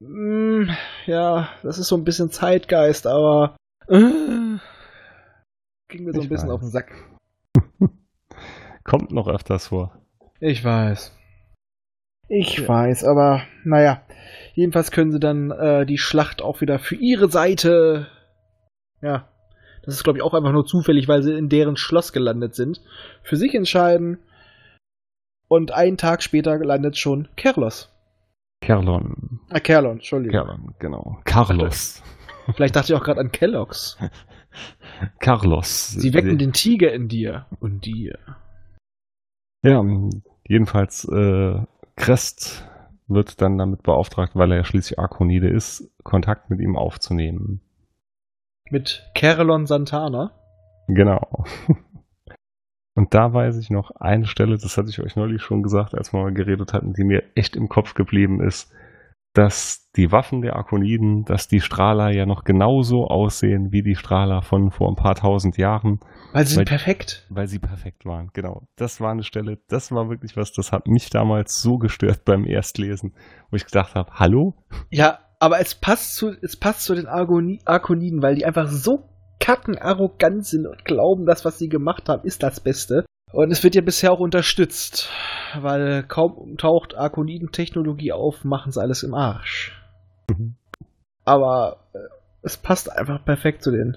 Speaker 1: Mm, <laughs> ja, das ist so ein bisschen Zeitgeist, aber äh, ging mir so ein
Speaker 2: Ich
Speaker 1: bisschen
Speaker 2: weiß.
Speaker 1: auf den Sack. <laughs>
Speaker 2: Kommt noch öfters vor.
Speaker 1: Ich weiß. Ich weiß, aber naja. Jedenfalls können sie dann äh, die Schlacht auch wieder für ihre Seite. Ja. Das ist, glaube ich, auch einfach nur zufällig, weil sie in deren Schloss gelandet sind. Für sich entscheiden. Und einen Tag später landet schon Kerlos.
Speaker 2: Kerlon.
Speaker 1: Ah, Kerlon, Entschuldigung.
Speaker 2: Kerlon, genau. Carlos.
Speaker 1: Vielleicht dachte ich auch gerade an Kellogg's. <laughs>
Speaker 2: Carlos.
Speaker 1: Sie wecken den Tiger in dir und dir.
Speaker 2: Ja, jedenfalls äh, Crest wird dann damit beauftragt, weil er ja schließlich Arkonide ist, Kontakt mit ihm aufzunehmen.
Speaker 1: Mit Kerlon Santana.
Speaker 2: Genau. Und da weiß ich noch eine Stelle, das hatte ich euch neulich schon gesagt, als wir mal geredet hatten, die mir echt im Kopf geblieben ist, dass die Waffen der Arkoniden, dass die Strahler ja noch genauso aussehen wie die Strahler von vor ein paar tausend Jahren,
Speaker 1: Weil sie
Speaker 2: Weil-
Speaker 1: perfekt.
Speaker 2: weil sie perfekt waren. Genau. Das war eine Stelle, das war wirklich was, das hat mich damals so gestört beim Erstlesen, wo ich gedacht habe, hallo?
Speaker 1: Ja, aber es passt zu, es passt zu den Arkoniden, weil die einfach so kacken arrogant sind und glauben, das, was sie gemacht haben, ist das Beste. Und es wird ja bisher auch unterstützt, weil kaum taucht Arkoniden-Technologie auf, machen sie alles im Arsch.
Speaker 2: Mhm.
Speaker 1: Aber äh, es passt einfach perfekt zu denen.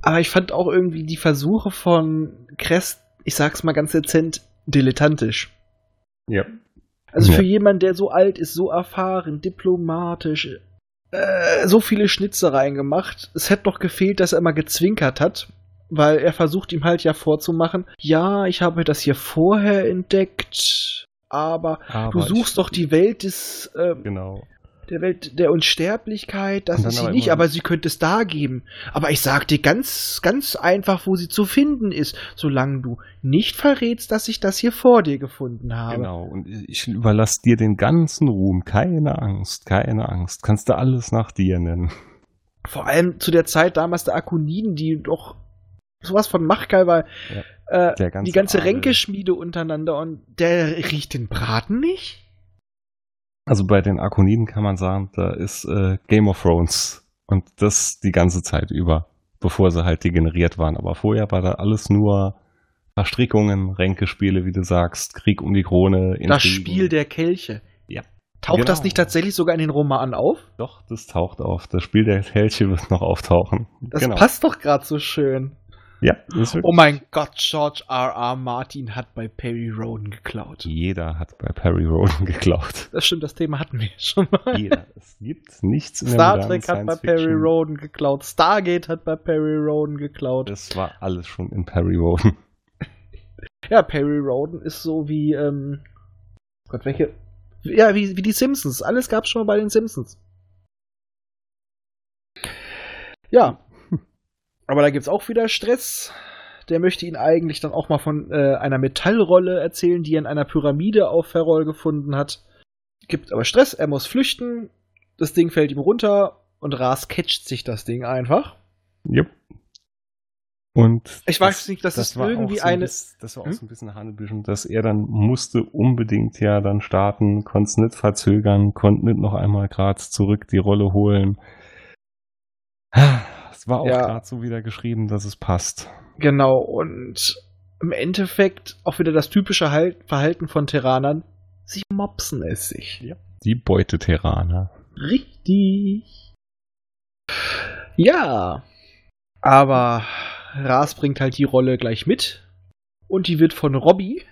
Speaker 1: Aber ich fand auch irgendwie die Versuche von Crest, ich sag's mal ganz dezent, dilettantisch.
Speaker 2: Ja.
Speaker 1: Also
Speaker 2: Ja.
Speaker 1: für jemanden, der so alt ist, so erfahren, diplomatisch, äh, so viele Schnitzereien gemacht. Es hätte noch gefehlt, dass er immer gezwinkert hat, weil er versucht ihm halt ja vorzumachen, ja, ich habe das hier vorher entdeckt, aber,
Speaker 2: Aber
Speaker 1: du suchst doch die Welt des, äh,
Speaker 2: Genau.
Speaker 1: Der Welt der Unsterblichkeit, das ist sie
Speaker 2: aber
Speaker 1: nicht, aber sie könnte es da geben. Aber ich sag dir ganz, ganz einfach, wo sie zu finden ist, solange du nicht verrätst, dass ich das hier vor dir gefunden habe.
Speaker 2: Genau, und ich überlasse dir den ganzen Ruhm. Keine Angst, keine Angst. Kannst du alles nach dir nennen.
Speaker 1: Vor allem zu der Zeit damals der Akoniden, die doch sowas von machtgeil war. Äh,
Speaker 2: Der ganze
Speaker 1: die ganze. Ränkeschmiede untereinander und der riecht den Braten nicht?
Speaker 2: Also bei den Arkoniden kann man sagen, da ist äh, Game of Thrones. Und das die ganze Zeit über, bevor sie halt degeneriert waren. Aber vorher war da alles nur Verstrickungen, Ränkespiele, wie du sagst, Krieg um die Krone.
Speaker 1: Das
Speaker 2: Intrigen.
Speaker 1: Spiel der Kelche.
Speaker 2: Ja.
Speaker 1: Taucht
Speaker 2: Genau.
Speaker 1: das nicht tatsächlich sogar in den Roman auf?
Speaker 2: Doch, das taucht auf. Das Spiel der Kelche wird noch auftauchen.
Speaker 1: Das
Speaker 2: genau.
Speaker 1: passt doch gerade so schön.
Speaker 2: Ja, ist wirklich-
Speaker 1: Oh mein Gott, George R. R. Martin hat bei Perry Roden geklaut.
Speaker 2: Jeder hat bei Perry Roden <laughs> geklaut.
Speaker 1: Das stimmt, das Thema hatten wir <laughs> schon mal.
Speaker 2: Jeder. Es gibt nichts in der
Speaker 1: Star Trek hat bei Perry. Roden geklaut. Stargate hat bei Perry Roden geklaut.
Speaker 2: Das war alles schon in Perry Roden. <laughs>
Speaker 1: Ja, Perry Roden ist so wie, ähm, Gott, welche? Ja, wie, wie die Simpsons. Alles gab's schon mal bei den Simpsons. Ja. Aber da gibt's auch wieder Stress. Der möchte ihn eigentlich dann auch mal von äh, einer Metallrolle erzählen, die er in einer Pyramide auf Ferrol gefunden hat. Gibt aber Stress, er muss flüchten. Das Ding fällt ihm runter und Ras catcht sich das Ding einfach.
Speaker 2: Jupp. Und
Speaker 1: Ich weiß nicht, das, ist
Speaker 2: war auch
Speaker 1: irgendwie
Speaker 2: so ein
Speaker 1: eine.
Speaker 2: bisschen- das war auch
Speaker 1: Hm?
Speaker 2: so ein bisschen Hanebüchen, dass er dann musste unbedingt ja dann starten, konnte es nicht verzögern, konnte nicht noch einmal gerade zurück die Rolle holen. Es war auch
Speaker 1: Ja.
Speaker 2: gerade so wieder geschrieben, dass es passt.
Speaker 1: Genau, und im Endeffekt auch wieder das typische Halt Verhalten von Terranern. Sie mopsen es sich.
Speaker 2: Die Beute-Terraner.
Speaker 1: Richtig. Ja. Aber Ras bringt halt die Rolle gleich mit. Und die wird von Robbie,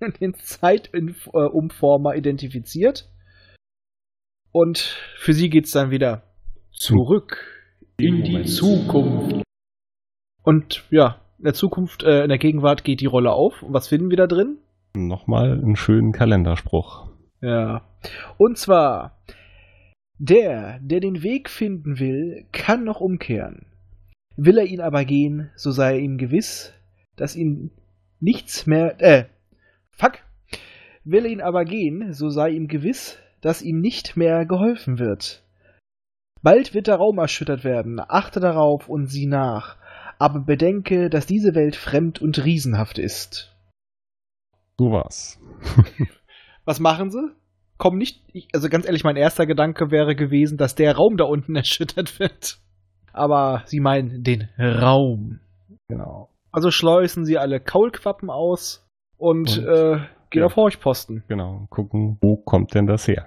Speaker 1: <laughs> den Zeitumformer, identifiziert. Und für sie geht's dann wieder zurück in die. Zukunft. Und ja, in der Zukunft, äh, in der Gegenwart geht die Rolle auf. Und was finden wir da drin?
Speaker 2: Nochmal einen schönen Kalenderspruch.
Speaker 1: Ja. Und zwar, der, der den Weg finden will, kann noch umkehren. Will er ihn aber gehen, so sei er ihm gewiss, dass ihn nichts mehr, äh, fuck. Will er ihn aber gehen, so sei ihm gewiss, dass ihm nicht mehr geholfen wird. Bald wird der Raum erschüttert werden, achte darauf und sieh nach, aber bedenke, dass diese Welt fremd und riesenhaft ist.
Speaker 2: So war's. <laughs>
Speaker 1: Was machen sie? Kommen nicht. Ich, also ganz ehrlich, mein erster Gedanke wäre gewesen, dass der Raum da unten <laughs> erschüttert wird. Aber sie meinen den Raum.
Speaker 2: Genau.
Speaker 1: Also schleusen sie alle Kaulquappen aus und,
Speaker 2: Und,
Speaker 1: äh, gehen
Speaker 2: ja.
Speaker 1: auf Horchposten.
Speaker 2: Genau. Gucken, wo kommt denn das her?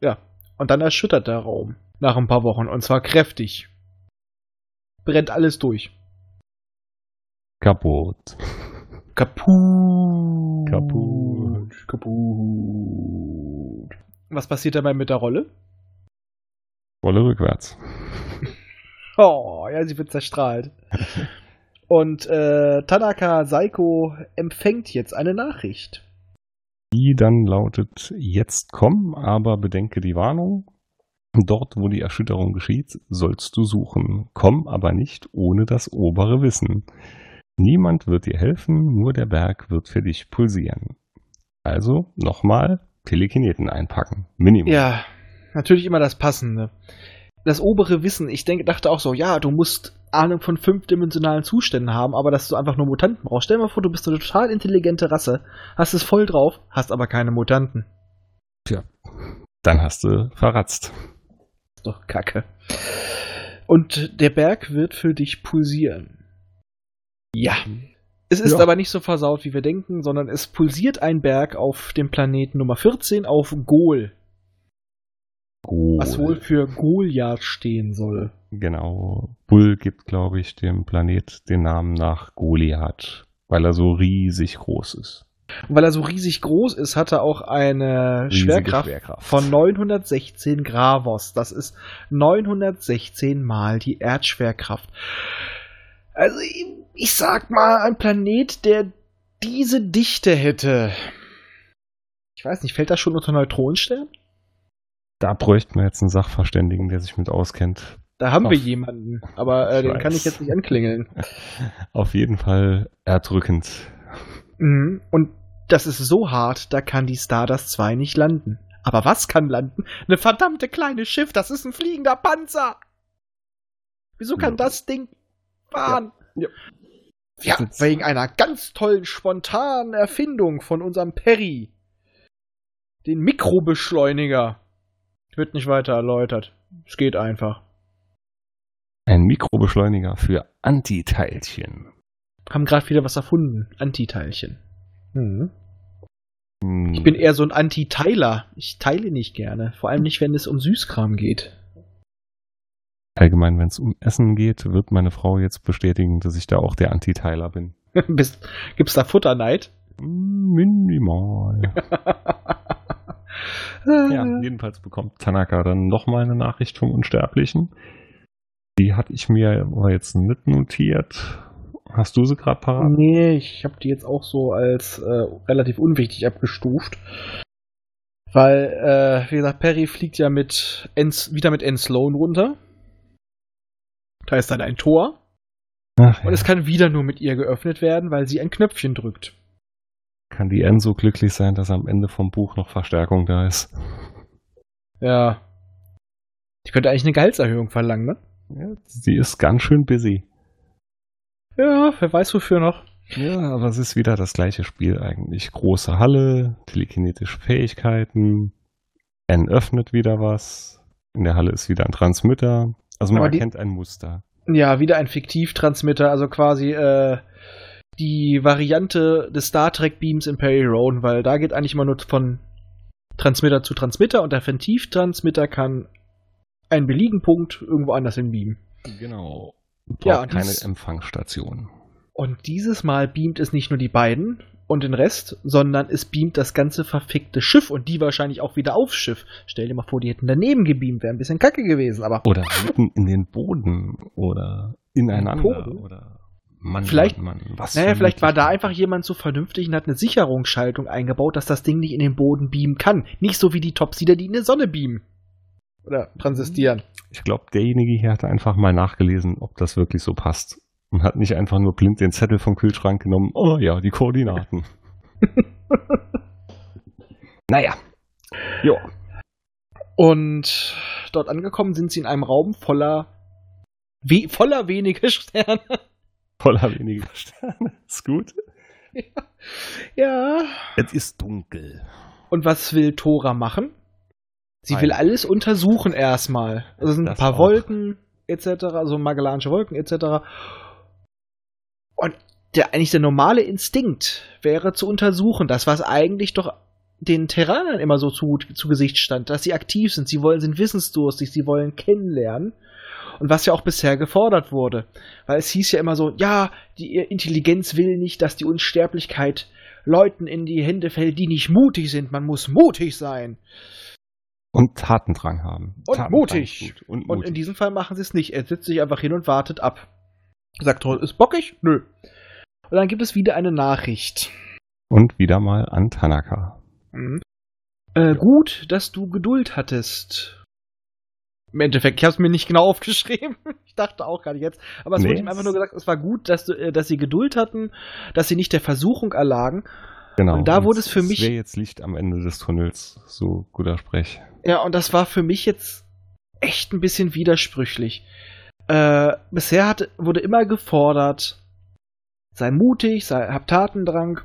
Speaker 1: Ja. Und dann erschüttert der Raum. Nach ein paar Wochen. Und zwar kräftig. Brennt alles durch.
Speaker 2: Kaputt.
Speaker 1: Kaputt.
Speaker 2: Kaputt.
Speaker 1: Kaputt. Was passiert dabei mit der Rolle?
Speaker 2: Rolle rückwärts. <laughs>
Speaker 1: Oh, ja, sie wird zerstrahlt. Und äh, Tanaka Saiko empfängt jetzt eine Nachricht.
Speaker 2: Die dann lautet, jetzt komm, aber bedenke die Warnung. Dort, wo die Erschütterung geschieht, sollst du suchen. Komm aber nicht ohne das obere Wissen. Niemand wird dir helfen, nur der Berg wird für dich pulsieren. Also nochmal Telekineten einpacken. Minimum.
Speaker 1: Ja, natürlich immer das Passende. Das obere Wissen, ich denke, dachte auch so, ja, du musst Ahnung von fünfdimensionalen Zuständen haben, aber dass du einfach nur Mutanten brauchst. Stell dir mal vor, du bist eine total intelligente Rasse, hast es voll drauf, hast aber keine Mutanten.
Speaker 2: Dann hast du verratzt.
Speaker 1: Doch kacke. Und der Berg wird für dich pulsieren. Ja. Es ist
Speaker 2: Ja.
Speaker 1: aber nicht so versaut, wie wir denken, sondern es pulsiert ein Berg auf dem Planeten Nummer 14 auf Gol, was wohl für Goliath stehen soll.
Speaker 2: Genau. Bull gibt, glaube ich, dem Planet den Namen nach Goliath, weil er so riesig groß ist.
Speaker 1: Und weil er so riesig groß ist, hat er auch eine Schwerkraft,
Speaker 2: Schwerkraft.
Speaker 1: von 916 Gravos. Das ist 916 mal die Erdschwerkraft. Also ich, ich sag mal, ein Planet, der diese Dichte hätte. Ich weiß nicht, fällt das schon unter Neutronenstern?
Speaker 2: Da bräuchten wir jetzt einen Sachverständigen, der sich mit auskennt.
Speaker 1: Da haben
Speaker 2: Auf-
Speaker 1: wir jemanden, aber äh, den kann ich jetzt nicht anklingeln. <laughs>
Speaker 2: Auf jeden Fall erdrückend.
Speaker 1: Mhm. Und das ist so hart, da kann die Stardust 2 nicht landen. Aber was kann landen? Eine verdammte kleine Schiff, das ist ein fliegender Panzer. Wieso kann
Speaker 2: Ja.
Speaker 1: das Ding fahren?
Speaker 2: Ja.
Speaker 1: Ja,
Speaker 2: Sitz.
Speaker 1: wegen einer ganz tollen, spontanen Erfindung von unserem Perry. Den Mikrobeschleuniger. Wird nicht weiter erläutert. Es geht einfach.
Speaker 2: Ein Mikrobeschleuniger für Antiteilchen.
Speaker 1: Haben gerade wieder was erfunden. Antiteilchen. Mhm.
Speaker 2: Hm,
Speaker 1: Ich bin eher so ein Anti-Teiler. Ich teile nicht gerne. Vor allem nicht, wenn es um Süßkram geht.
Speaker 2: allgemein, wenn es um Essen geht, wird meine Frau jetzt bestätigen, dass ich da auch der Antiteiler bin. <laughs>
Speaker 1: Bist, gibt's da Futterneid?
Speaker 2: Hm, Minimal. <laughs> Ja, jedenfalls bekommt Tanaka dann nochmal eine Nachricht vom Unsterblichen. Die hatte ich mir aber jetzt nicht notiert. Hast du sie gerade parat?
Speaker 1: Nee, ich habe die jetzt auch so als äh, relativ unwichtig abgestuft. Weil, äh, wie gesagt, Perry fliegt ja mit Ens, wieder mit N. Sloan runter. Da ist dann ein Tor.
Speaker 2: Ach,
Speaker 1: Und
Speaker 2: ja.
Speaker 1: es kann wieder nur mit ihr geöffnet werden, weil sie ein Knöpfchen drückt.
Speaker 2: Kann die N so glücklich sein, dass am Ende vom Buch noch Verstärkung da ist?
Speaker 1: Ja. Die könnte eigentlich eine Gehaltserhöhung verlangen, ne?
Speaker 2: Ja, sie ist ganz schön busy.
Speaker 1: Ja, wer weiß wofür noch.
Speaker 2: Ja, aber es ist wieder das gleiche Spiel eigentlich. Große Halle, telekinetische Fähigkeiten, N öffnet wieder was, in der Halle ist wieder ein Transmitter. Also man
Speaker 1: Aber die-
Speaker 2: erkennt ein Muster.
Speaker 1: Ja, wieder ein Fiktivtransmitter, also quasi äh, die Variante des Star Trek Beams in Perry Road, weil da geht eigentlich immer nur von Transmitter zu Transmitter und der Fiktivtransmitter kann einen beliebigen Punkt irgendwo anders hin beamen.
Speaker 2: Genau.
Speaker 1: Ja,
Speaker 2: Braucht
Speaker 1: und
Speaker 2: keine
Speaker 1: dies-
Speaker 2: Empfangsstation.
Speaker 1: Und dieses Mal beamt es nicht nur die beiden und den Rest, sondern es beamt das ganze verfickte Schiff und die wahrscheinlich auch wieder aufs Schiff. Stell dir mal vor, die hätten daneben gebeamt, wäre ein bisschen kacke gewesen, aber
Speaker 2: Oder mitten in den Boden oder ineinander
Speaker 1: Boden?
Speaker 2: oder Mann,
Speaker 1: Vielleicht-
Speaker 2: Mann, Mann, was
Speaker 1: Naja, vielleicht war da einfach jemand so vernünftig und hat eine Sicherungsschaltung eingebaut, dass das Ding nicht in den Boden beamen kann. Nicht so wie die Topsieder, die in die Sonne beamen. Oder transistieren.
Speaker 2: Ich glaube, derjenige hier hat einfach mal nachgelesen, ob das wirklich so passt. Und hat nicht einfach nur blind den Zettel vom Kühlschrank genommen. Oh ja, die Koordinaten. <laughs> naja. Jo.
Speaker 1: Und dort angekommen sind sie in einem Raum voller, we voller wenige Sterne.
Speaker 2: Voller weniger Sterne. <laughs> Ist gut.
Speaker 1: ja.
Speaker 2: Es ist dunkel.
Speaker 1: Und was will Tora machen? Sie
Speaker 2: Nein.
Speaker 1: will alles untersuchen erstmal. Also es sind ein
Speaker 2: Das
Speaker 1: paar
Speaker 2: auch.
Speaker 1: Wolken etc., also Magellanische Wolken etc. Und der eigentlich der normale Instinkt wäre zu untersuchen, das was eigentlich doch den Terranern immer so zu, zu Gesicht stand, dass sie aktiv sind, sie wollen sind wissensdurstig, sie wollen kennenlernen. Und was ja auch bisher gefordert wurde. Weil es hieß ja immer so, ja, die Intelligenz will nicht, dass die Unsterblichkeit Leuten in die Hände fällt, die nicht mutig sind. Man muss mutig sein.
Speaker 2: Und Tatendrang haben.
Speaker 1: Und
Speaker 2: Tatendrang
Speaker 1: mutig.
Speaker 2: Und, mutig.
Speaker 1: in diesem Fall machen sie es nicht. Er setzt sich einfach hin und wartet ab. Sagt, "Oh, ist bockig? Nö. Und dann gibt es wieder eine Nachricht.
Speaker 2: und wieder mal an Tanaka.
Speaker 1: Mhm. Äh, gut, dass du Geduld hattest. Im Endeffekt, ich habe es mir nicht genau <laughs> aufgeschrieben. Ich dachte auch gar nicht jetzt. Aber es
Speaker 2: Nee,
Speaker 1: wurde ihm einfach nur gesagt, es war gut, dass, du, äh, dass sie Geduld hatten, dass sie nicht der Versuchung erlagen.
Speaker 2: Genau.
Speaker 1: Und da wurde es für mich-
Speaker 2: wäre jetzt Licht am Ende des Tunnels. So guter Sprech.
Speaker 1: Ja, und das war für mich jetzt echt ein bisschen widersprüchlich. Äh, bisher hat, wurde immer gefordert, sei mutig, sei, hab Tatendrang.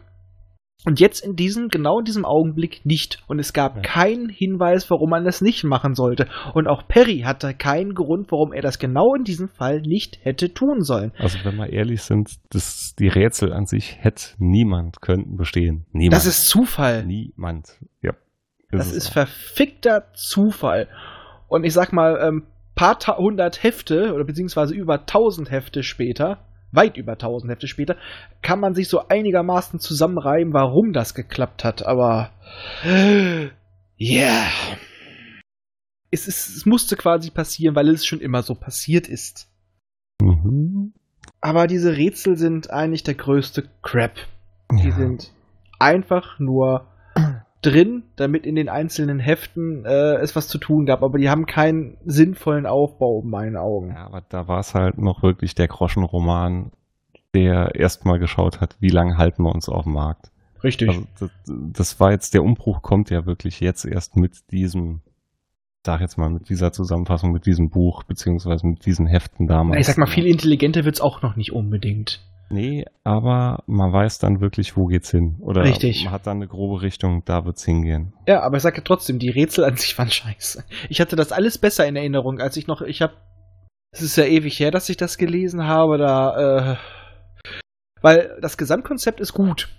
Speaker 1: Und jetzt in diesem, genau in diesem Augenblick nicht. Und es gab
Speaker 2: Ja.
Speaker 1: keinen Hinweis, warum man das nicht machen sollte. Und auch Perry hatte keinen Grund, warum er das genau in diesem Fall nicht hätte tun sollen.
Speaker 2: Also wenn wir ehrlich sind, das, die Rätsel an sich hätte niemand könnten bestehen. Niemand.
Speaker 1: Das ist Zufall.
Speaker 2: niemand. Ja.
Speaker 1: Das
Speaker 2: es
Speaker 1: ist
Speaker 2: auch.
Speaker 1: verfickter Zufall. Und ich sag mal, ähm, paar hundert Hefte oder beziehungsweise über tausend Hefte später, weit über tausend Hefte später, kann man sich so einigermaßen zusammenreiben, warum das geklappt hat. Aber yeah. Es, ist, es musste quasi passieren, weil es schon immer so passiert ist.
Speaker 2: Mhm.
Speaker 1: Aber diese Rätsel sind eigentlich der größte Crap. Die
Speaker 2: Ja.
Speaker 1: sind einfach nur drin, damit in den einzelnen Heften äh, es was zu tun gab, aber die haben keinen sinnvollen Aufbau in meinen Augen.
Speaker 2: Ja, aber da war es halt noch wirklich der Groschenroman, der erstmal geschaut hat, wie lange halten wir uns auf dem Markt.
Speaker 1: Richtig.
Speaker 2: Also das, das war jetzt, der Umbruch kommt ja wirklich jetzt erst mit diesem, sag jetzt mal, mit dieser Zusammenfassung, mit diesem Buch, beziehungsweise mit diesen Heften damals.
Speaker 1: ich sag mal, viel intelligenter wird's auch noch nicht unbedingt.
Speaker 2: Nee, aber man weiß dann wirklich, wo geht's hin. Oder
Speaker 1: Richtig.
Speaker 2: man hat dann eine grobe Richtung, da wird's hingehen.
Speaker 1: Ja, aber ich sage trotzdem, die Rätsel an <laughs> sich waren scheiße. Ich hatte das alles besser in Erinnerung, als ich noch, ich habe, es ist ja ewig her, dass ich das gelesen habe, da, äh, weil das Gesamtkonzept ist gut,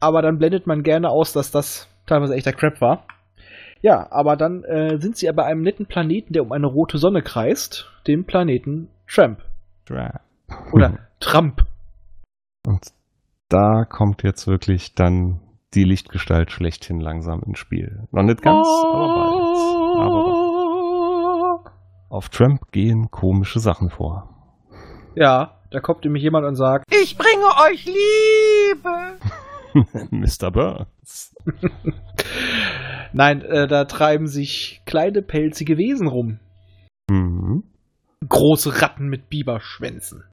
Speaker 1: aber dann blendet man gerne aus, dass das teilweise echter Crap war. Ja, aber dann äh, sind sie ja bei einem netten Planeten, der um eine rote Sonne kreist, dem Planeten Tramp.
Speaker 2: Dra-
Speaker 1: Oder <laughs> Trump.
Speaker 2: Und da kommt jetzt wirklich dann die Lichtgestalt schlechthin langsam ins Spiel. Noch nicht ganz, aber bald. Aber bald. Auf Trump gehen komische Sachen vor.
Speaker 1: Ja, da kommt nämlich jemand und sagt,
Speaker 3: Ich bringe euch Liebe. <laughs>
Speaker 2: Mr. Burns. <laughs>
Speaker 1: nein, äh, da treiben sich kleine pelzige Wesen rum.
Speaker 2: Mhm.
Speaker 1: Große Ratten mit Biberschwänzen.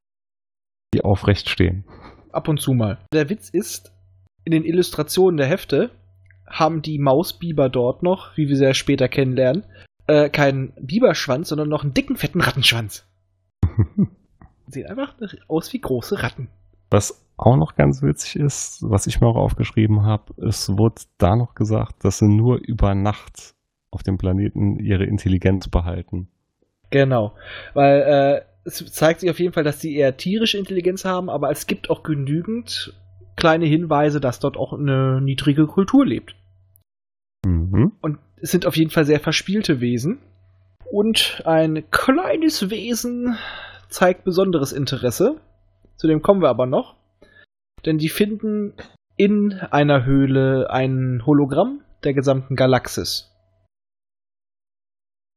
Speaker 2: Die aufrecht stehen.
Speaker 1: Ab und zu mal. Der Witz ist, in den Illustrationen der Hefte haben die Mausbiber dort noch, wie wir sie ja später kennenlernen, äh, keinen Biberschwanz, sondern noch einen dicken, fetten Rattenschwanz. <laughs> Sehen einfach aus wie große Ratten.
Speaker 2: Was auch noch ganz witzig ist, was ich mir auch aufgeschrieben habe, es wurde da noch gesagt, dass sie nur über Nacht auf dem Planeten ihre Intelligenz behalten.
Speaker 1: Genau. Weil äh, es zeigt sich auf jeden Fall, dass sie eher tierische Intelligenz haben, aber es gibt auch genügend kleine Hinweise, dass dort auch eine niedrige Kultur lebt.
Speaker 2: Mhm.
Speaker 1: Und es sind auf jeden Fall sehr verspielte Wesen. Und ein kleines Wesen zeigt besonderes Interesse. Zu dem kommen wir aber noch. Denn die finden in einer Höhle ein Hologramm der gesamten Galaxis.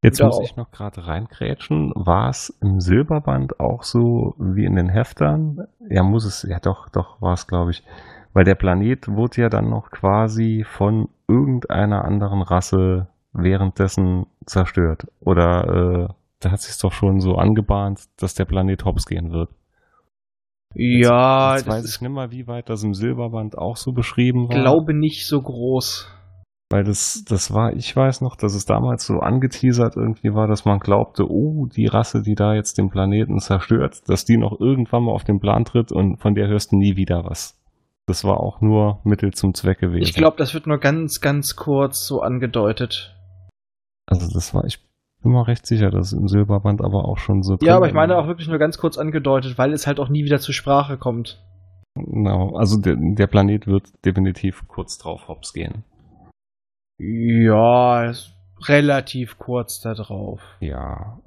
Speaker 2: Jetzt
Speaker 1: Da
Speaker 2: muss ich noch gerade reinkrätschen. War es im Silberband auch so wie in den Heftern? Ja, muss es, ja doch, doch, war es, glaube ich. Weil der Planet wurde ja dann noch quasi von irgendeiner anderen Rasse währenddessen zerstört. Oder äh, da hat sich doch schon so angebahnt, dass der Planet hops gehen wird.
Speaker 1: Ja,
Speaker 2: Jetzt
Speaker 1: das
Speaker 2: weiß ich nicht mal, wie weit das im Silberband auch so beschrieben war.
Speaker 1: glaube nicht so groß.
Speaker 2: Weil das, das war, ich weiß noch, dass es damals so angeteasert irgendwie war, dass man glaubte, oh, die Rasse, die da jetzt den Planeten zerstört, dass die noch irgendwann mal auf den Plan tritt und von der hörst du nie wieder was. Das war auch nur Mittel zum Zweck gewesen.
Speaker 1: Ich glaube, das wird nur ganz, ganz kurz so angedeutet.
Speaker 2: Also das war, ich bin mir recht sicher, dass im Silberband aber auch schon so
Speaker 1: Ja, aber ich meine auch wirklich nur ganz kurz angedeutet, weil es halt auch nie wieder zur Sprache kommt.
Speaker 2: Genau, also der, der Planet wird definitiv kurz drauf hops gehen.
Speaker 1: Ja, ist relativ kurz da drauf.
Speaker 2: Ja.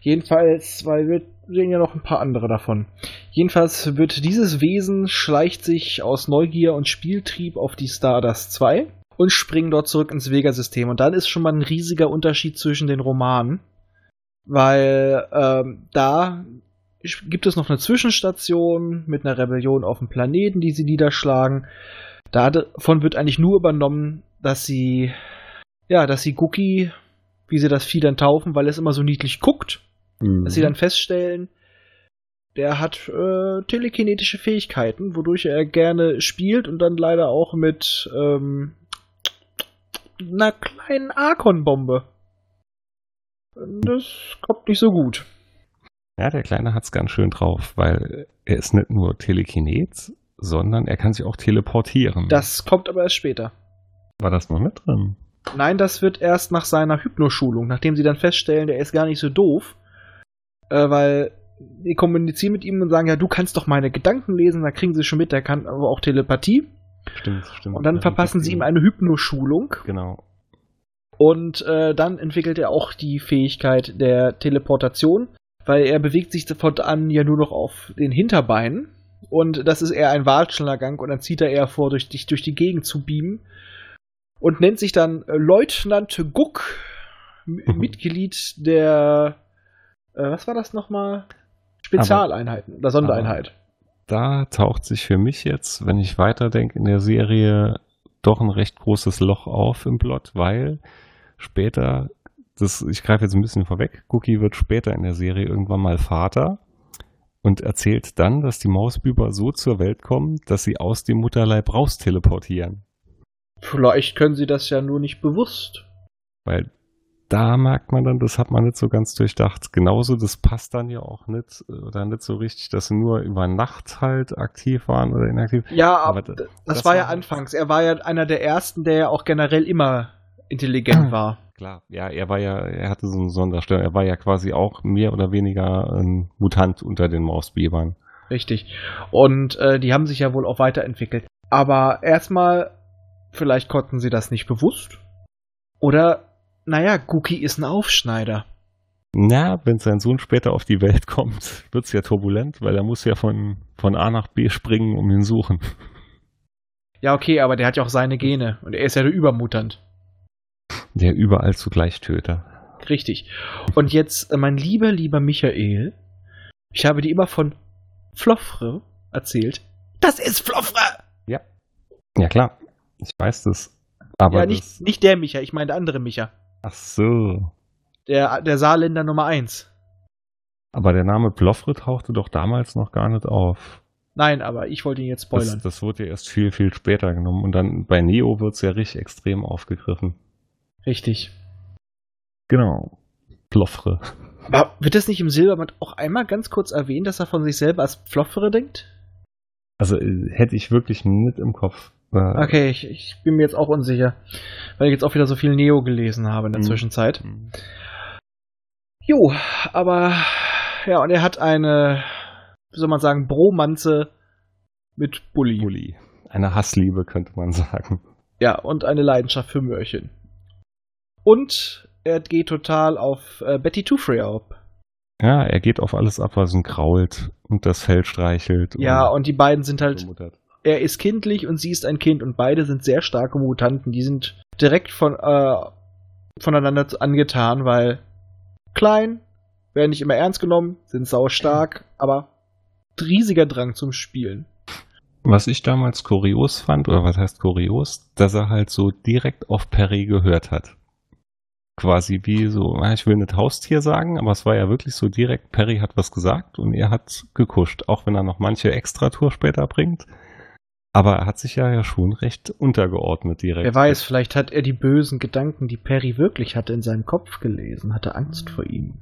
Speaker 1: Jedenfalls, weil wir sehen ja noch ein paar andere davon. Jedenfalls wird dieses Wesen schleicht sich aus Neugier und Spieltrieb auf die Stardust 2 und springt dort zurück ins Vega-System. Und dann ist schon mal ein riesiger Unterschied zwischen den Romanen, weil ähm, da gibt es noch eine Zwischenstation mit einer Rebellion auf dem Planeten, die sie niederschlagen. Davon wird eigentlich nur übernommen, dass sie, ja, dass sie Guki, wie sie das Vieh dann taufen, weil es immer so niedlich guckt, dass sie dann feststellen, der hat äh, telekinetische Fähigkeiten, wodurch er gerne spielt und dann leider auch mit ähm, einer kleinen Arkon-Bombe. Das kommt nicht so gut.
Speaker 2: Ja, der Kleine hat's ganz schön drauf, weil er ist nicht nur Telekinet, sondern er kann sich auch teleportieren.
Speaker 1: Das kommt aber erst später.
Speaker 2: war das noch nicht drin.
Speaker 1: Nein, das wird erst nach seiner Hypnoschulung, nachdem sie dann feststellen, der ist gar nicht so doof, äh, weil die kommunizieren mit ihm und sagen, ja, du kannst doch meine Gedanken lesen, da kriegen sie schon mit, der kann aber auch Telepathie.
Speaker 2: Stimmt, stimmt.
Speaker 1: Und dann verpassen sie ihm eine Hypnoschulung
Speaker 2: Genau.
Speaker 1: und äh, dann entwickelt er auch die Fähigkeit der Teleportation, weil er bewegt sich fortan ja nur noch auf den Hinterbeinen und das ist eher ein Watschenlergang und dann zieht er eher vor, durch, dich durch die Gegend zu beamen und nennt sich dann Leutnant Guck,
Speaker 2: Mhm.
Speaker 1: Mitglied der, äh, was war das nochmal? Spezialeinheiten oder Sondereinheit.
Speaker 2: Da taucht sich für mich jetzt, wenn ich weiterdenke in der Serie, doch ein recht großes Loch auf im Plot, weil später, das, ich greife jetzt ein bisschen vorweg, Cookie wird später in der Serie irgendwann mal Vater und erzählt dann, dass die Mausbüber so zur Welt kommen, dass sie aus dem Mutterleib raus teleportieren.
Speaker 1: Vielleicht können sie das ja nur nicht bewusst.
Speaker 2: Weil da merkt man dann, das hat man nicht so ganz durchdacht. Genauso, das passt dann ja auch nicht oder nicht so richtig, dass sie nur über Nacht halt aktiv waren oder inaktiv.
Speaker 1: Ja, aber, das, das, war ja anfangs. Er war ja einer der ersten, der ja auch generell immer intelligent <clears throat> war.
Speaker 2: Klar, ja, er war ja, er hatte so eine Sonderstellung. Er war ja quasi auch mehr oder weniger ein Mutant unter den Mausbebern.
Speaker 1: Richtig. Und äh, die haben sich ja wohl auch weiterentwickelt. Aber erstmal, vielleicht konnten sie das nicht bewusst. Oder naja, Cookie ist ein Aufschneider.
Speaker 2: Na, wenn sein Sohn später auf die Welt kommt, <laughs> wird es ja turbulent, weil er muss ja von, von A nach B springen, um ihn suchen.
Speaker 1: Ja, okay, aber der hat ja auch seine Gene und er ist ja der Übermutant.
Speaker 2: Der überall zugleich Töter.
Speaker 1: Richtig. Und jetzt, äh, mein lieber, lieber Michael, ich habe dir immer von Floffre erzählt. Das ist Floffre!
Speaker 2: Ja. Ja, klar. Ich weiß das. Aber
Speaker 1: ja, nicht, nicht der Micha, ich meine der andere Micha.
Speaker 2: Ach so.
Speaker 1: Der, der Saarländer Nummer 1.
Speaker 2: Aber der Name Blofre tauchte doch damals noch gar nicht auf.
Speaker 1: Nein, aber ich wollte ihn jetzt spoilern.
Speaker 2: Das, das wurde ja erst viel, viel später genommen. Und dann bei Neo wird es ja richtig extrem aufgegriffen.
Speaker 1: Richtig.
Speaker 2: Genau. Ploffre.
Speaker 1: Aber wird das nicht im Silberband auch einmal ganz kurz erwähnt, dass er von sich selber als Ploffre denkt?
Speaker 2: Also äh, hätte ich wirklich nicht im Kopf.
Speaker 1: Okay, ich, ich, bin mir jetzt auch unsicher, weil ich jetzt auch wieder so viel Neo gelesen habe in der mhm. Zwischenzeit. Mhm. Jo, aber ja, und er hat eine, wie soll man sagen, Bromanze mit Bully.
Speaker 2: Bully. Eine Hassliebe, könnte man <laughs> sagen.
Speaker 1: Ja, und eine Leidenschaft für Mörchen. Und er geht total auf äh, Betty Two Free ab.
Speaker 2: Ja, er geht auf alles ab, was ihn krault und das Fell streichelt.
Speaker 1: Ja, und, und die beiden sind halt er ist kindlich und sie ist ein Kind und beide sind sehr starke Mutanten. Die sind direkt von, äh, voneinander angetan, weil klein, werden nicht immer ernst genommen, sind sau stark, aber riesiger Drang zum Spielen.
Speaker 2: Was ich damals kurios fand, oder was heißt kurios, dass er halt so direkt auf Perry gehört hat. Quasi wie so, ich will nicht Haustier sagen, aber es war ja wirklich so direkt, Perry hat was gesagt und er hat gekuscht, auch wenn er noch manche Extratour später bringt. Aber er hat sich ja, ja schon recht untergeordnet direkt.
Speaker 1: Wer weiß, vielleicht hat er die bösen Gedanken, die Perry wirklich hatte, in seinem Kopf gelesen, hatte Angst vor ihm.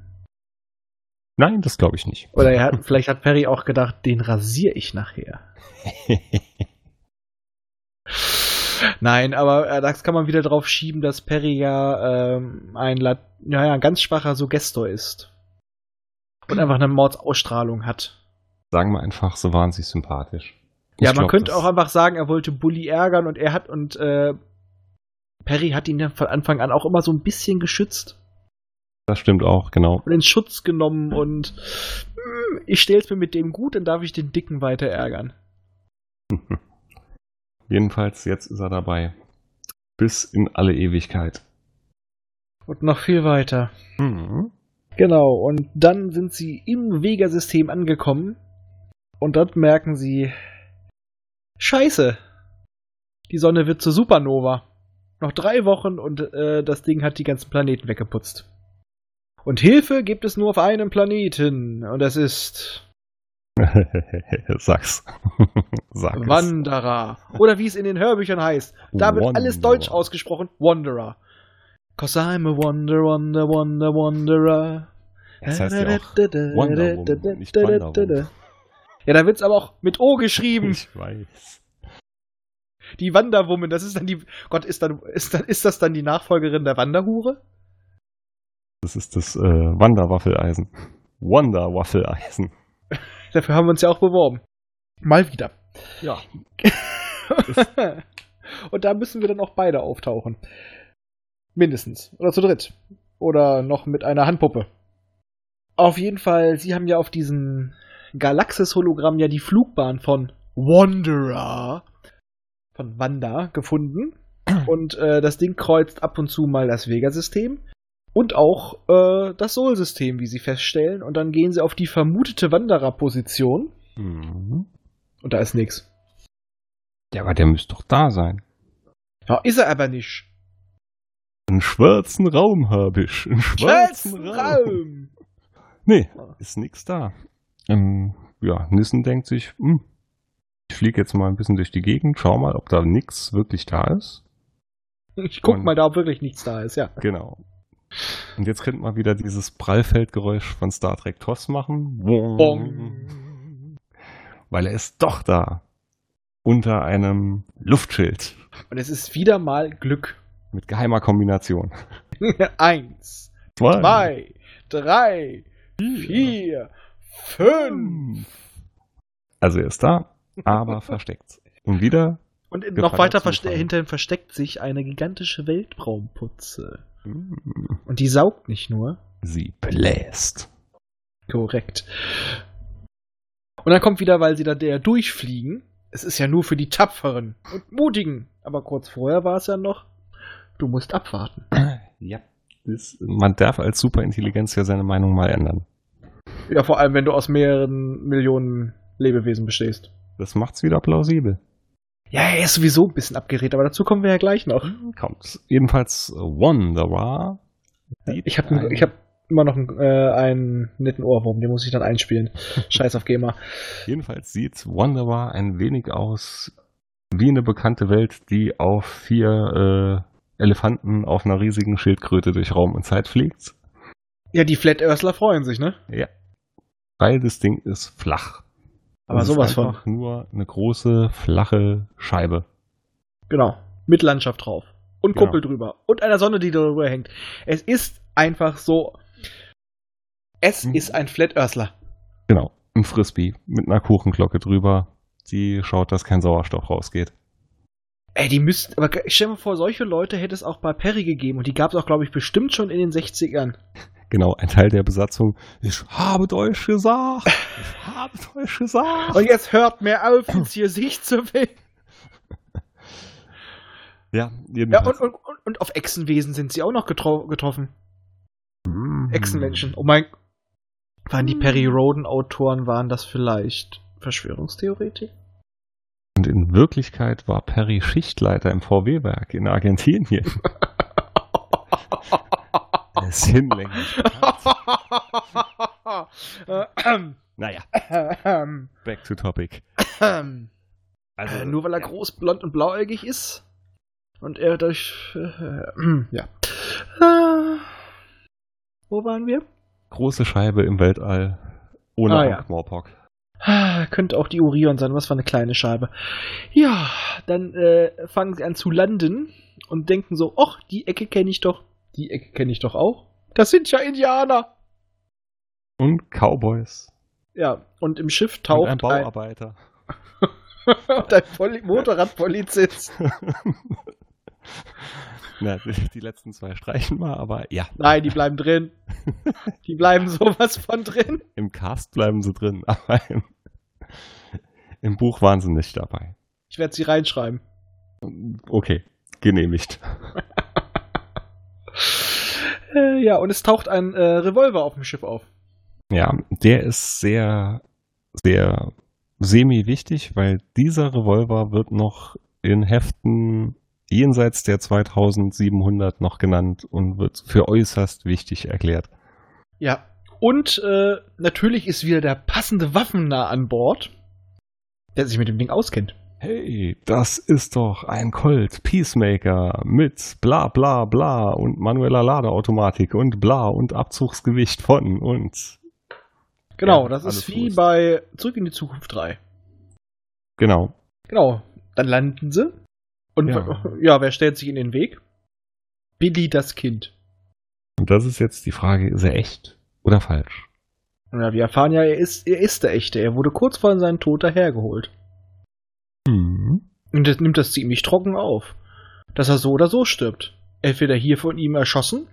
Speaker 2: Nein, das glaube ich nicht.
Speaker 1: Oder er hat, <laughs> vielleicht hat Perry auch gedacht, den rasiere ich nachher. <laughs> Nein, aber äh, das kann man wieder drauf schieben, dass Perry ja ähm, ein, ja, ein ganz schwacher Suggestor ist. Und einfach eine Mordsausstrahlung hat.
Speaker 2: Sagen wir einfach, so wahnsinnig sympathisch.
Speaker 1: Ja, man glaub, könnte auch einfach sagen, er wollte Bully ärgern und er hat und äh, Perry hat ihn ja von Anfang an auch immer so ein bisschen geschützt.
Speaker 2: Das stimmt auch, genau.
Speaker 1: Und in Schutz genommen und mh, hm, ich stell's mir mit dem gut, dann darf ich den Dicken weiter ärgern. <laughs>
Speaker 2: Jedenfalls, jetzt ist er dabei. Bis in alle Ewigkeit.
Speaker 1: Und noch viel weiter. Mhm. Genau, und dann sind sie im Vega-System angekommen. Und dort merken sie, Scheiße. Die Sonne wird zur Supernova. Noch drei Wochen und äh, das Ding hat die ganzen Planeten weggeputzt. Und Hilfe gibt es nur auf einem Planeten. Und das ist. <laughs>
Speaker 2: Sag's. <laughs>
Speaker 1: Sag Wanderer. Oder wie es in den Hörbüchern heißt. Da wird alles Deutsch ausgesprochen. Wanderer. Cause I'm a wonder, wonder, wonder, wanderer.
Speaker 2: Das heißt ja auch Wonder Woman, nicht Wonder
Speaker 1: ja, da wird's aber auch mit O geschrieben.
Speaker 2: Ich weiß.
Speaker 1: Die Wanderwoman, das ist dann die. Gott, ist, dann, ist, dann, ist das dann die Nachfolgerin der Wanderhure?
Speaker 2: Das ist das äh, Wanderwaffeleisen. Wanderwaffeleisen.
Speaker 1: Dafür haben wir uns ja auch beworben. Mal wieder.
Speaker 2: Ja. <laughs>
Speaker 1: Und da müssen wir dann auch beide auftauchen. Mindestens. Oder zu dritt. Oder noch mit einer Handpuppe. Auf jeden Fall, sie haben ja auf diesen Galaxis-Hologramm ja die Flugbahn von Wanderer, von Wanda, gefunden. Und äh, das Ding kreuzt ab und zu mal das Vega-System und auch äh, das Sol-System, wie sie feststellen. Und dann gehen sie auf die vermutete Wanderer-Position. Mhm. Und da ist nichts.
Speaker 2: Ja, aber der müsste doch da sein.
Speaker 1: Ja, ist er aber nicht.
Speaker 2: Einen schwarzen Raum habe ich. Einen schwarzen,
Speaker 1: Schwarzen
Speaker 2: Raum.
Speaker 1: Raum.
Speaker 2: Nee, ist nix da. Ähm, ja, Nissen denkt sich, hm, ich fliege jetzt mal ein bisschen durch die Gegend, schau mal, ob da nix wirklich da ist.
Speaker 1: Ich guck
Speaker 2: Und-
Speaker 1: mal da, ob wirklich nichts da ist, ja.
Speaker 2: Genau. Und jetzt könnte man wieder dieses Prallfeldgeräusch von Star Trek TOS machen.
Speaker 1: Bong.
Speaker 2: Weil er ist doch da. Unter einem Luftschild.
Speaker 1: Und es ist wieder mal Glück.
Speaker 2: Mit geheimer Kombination. <laughs>
Speaker 1: Eins, zwei, drei, vier, fünf.
Speaker 2: Also er ist da, aber versteckt. Und wieder.
Speaker 1: Und in- noch weiter verste hinter ihm versteckt sich eine gigantische Weltraumputze.
Speaker 2: hm,
Speaker 1: Und die saugt nicht nur.
Speaker 2: Sie bläst.
Speaker 1: Korrekt. Und dann kommt wieder, weil sie da der durchfliegen. Es ist ja nur für die Tapferen und Mutigen. Aber kurz vorher war es ja noch, du musst abwarten. <clears throat>
Speaker 2: Ja. Das, man darf als Superintelligenz ja seine Meinung mal ändern.
Speaker 1: Ja, vor allem, wenn du aus mehreren Millionen Lebewesen bestehst.
Speaker 2: Das macht's wieder plausibel.
Speaker 1: Ja, er ist sowieso ein bisschen abgedreht, aber dazu kommen wir ja gleich noch.
Speaker 2: Kommt. Jedenfalls Wanderer. sieht
Speaker 1: Ich habe ich hab immer noch einen, äh, einen netten Ohrwurm, den muss ich dann einspielen. <laughs> Scheiß auf GEMA.
Speaker 2: Jedenfalls sieht Wanderer ein wenig aus wie eine bekannte Welt, die auf vier äh, Elefanten auf einer riesigen Schildkröte durch Raum und Zeit fliegt.
Speaker 1: Ja, die Flat Earthler freuen sich, ne?
Speaker 2: Ja. Weil das Ding ist flach.
Speaker 1: Aber
Speaker 2: Es
Speaker 1: sowas
Speaker 2: ist
Speaker 1: von.
Speaker 2: einfach nur eine große, flache Scheibe.
Speaker 1: Genau. Mit Landschaft drauf. Und
Speaker 2: Genau.
Speaker 1: Kuppel drüber. Und einer Sonne, die darüber hängt. Es ist einfach so. Es
Speaker 2: Mhm.
Speaker 1: ist ein Flat Earthler.
Speaker 2: Genau. Ein Frisbee mit einer Kuchenglocke drüber, die schaut, dass kein Sauerstoff rausgeht.
Speaker 1: Ey, die müssten, aber stell dir mal vor, solche Leute hätte es auch bei Perry gegeben und die gab es auch, glaube ich, bestimmt schon in den 60ern.
Speaker 2: Genau, ein Teil der Besatzung. Ich habe euch gesagt. Ich <laughs> habe euch gesagt.
Speaker 1: Und jetzt hört mir auf, uns hier sich zu will.
Speaker 2: Ja,
Speaker 1: Ja, und, und, und, und auf Echsenwesen sind sie auch noch getro getroffen.
Speaker 2: Mhm.
Speaker 1: Echsenmenschen. Oh mein. Waren die Perry Roden-Autoren, waren das vielleicht Verschwörungstheoretik?
Speaker 2: Und in Wirklichkeit war Perry Schichtleiter im VW-Werk in Argentinien. <laughs> <laughs> Er ist hinlänglich. <laughs> Naja, back to topic.
Speaker 1: Also, nur weil er groß, blond und blauäugig ist und er durch. Äh, ja. Äh, wo waren wir?
Speaker 2: große Scheibe im Weltall. Ohne
Speaker 1: Ah, ja.
Speaker 2: Ankh-Morpok.
Speaker 1: Ah, Könnte auch die Orion sein, was für eine kleine Scheibe. Ja, dann äh, fangen sie an zu landen und denken so, ach, die Ecke kenne ich doch. Die Ecke kenne ich doch auch. Das sind ja Indianer.
Speaker 2: Und Cowboys.
Speaker 1: Ja, und im Schiff
Speaker 2: Und
Speaker 1: taucht
Speaker 2: ein
Speaker 1: ein,
Speaker 2: Bauarbeiter. <laughs>
Speaker 1: und ein Poli Motorradpolizist. <laughs>
Speaker 2: Na, die, die letzten zwei streichen mal, aber ja,
Speaker 1: Nein, die bleiben drin. Die bleiben sowas von drin.
Speaker 2: im Cast bleiben sie drin, <laughs> aber im, im Buch waren sie nicht dabei.
Speaker 1: Ich werde sie reinschreiben.
Speaker 2: Okay, genehmigt.
Speaker 1: Äh, ja, und es taucht ein äh, Revolver auf dem Schiff auf.
Speaker 2: Ja, der ist sehr, sehr semi-wichtig, weil dieser Revolver wird noch in Heften jenseits der 2700 noch genannt und wird für äußerst wichtig erklärt.
Speaker 1: Ja. Und äh, natürlich ist wieder der passende Waffennah an Bord, der sich mit dem Ding auskennt.
Speaker 2: Hey, das ist doch ein Colt Peacemaker mit bla bla bla und manueller Ladeautomatik und bla und Abzugsgewicht von und
Speaker 1: Genau,
Speaker 2: Ja,
Speaker 1: das ist wie
Speaker 2: gut.
Speaker 1: bei Zurück in die Zukunft 3.
Speaker 2: genau.
Speaker 1: Genau. Dann landen sie. Und
Speaker 2: Ja.
Speaker 1: ja, wer stellt sich in den Weg? Billy das Kind.
Speaker 2: Und das ist jetzt die Frage, ist er echt oder falsch?
Speaker 1: Ja, wir erfahren ja, er ist, er ist der Echte. Er wurde kurz vor seinem Tod dahergeholt. Und das nimmt das ziemlich trocken auf. Dass er so oder so stirbt. Entweder hier von ihm erschossen.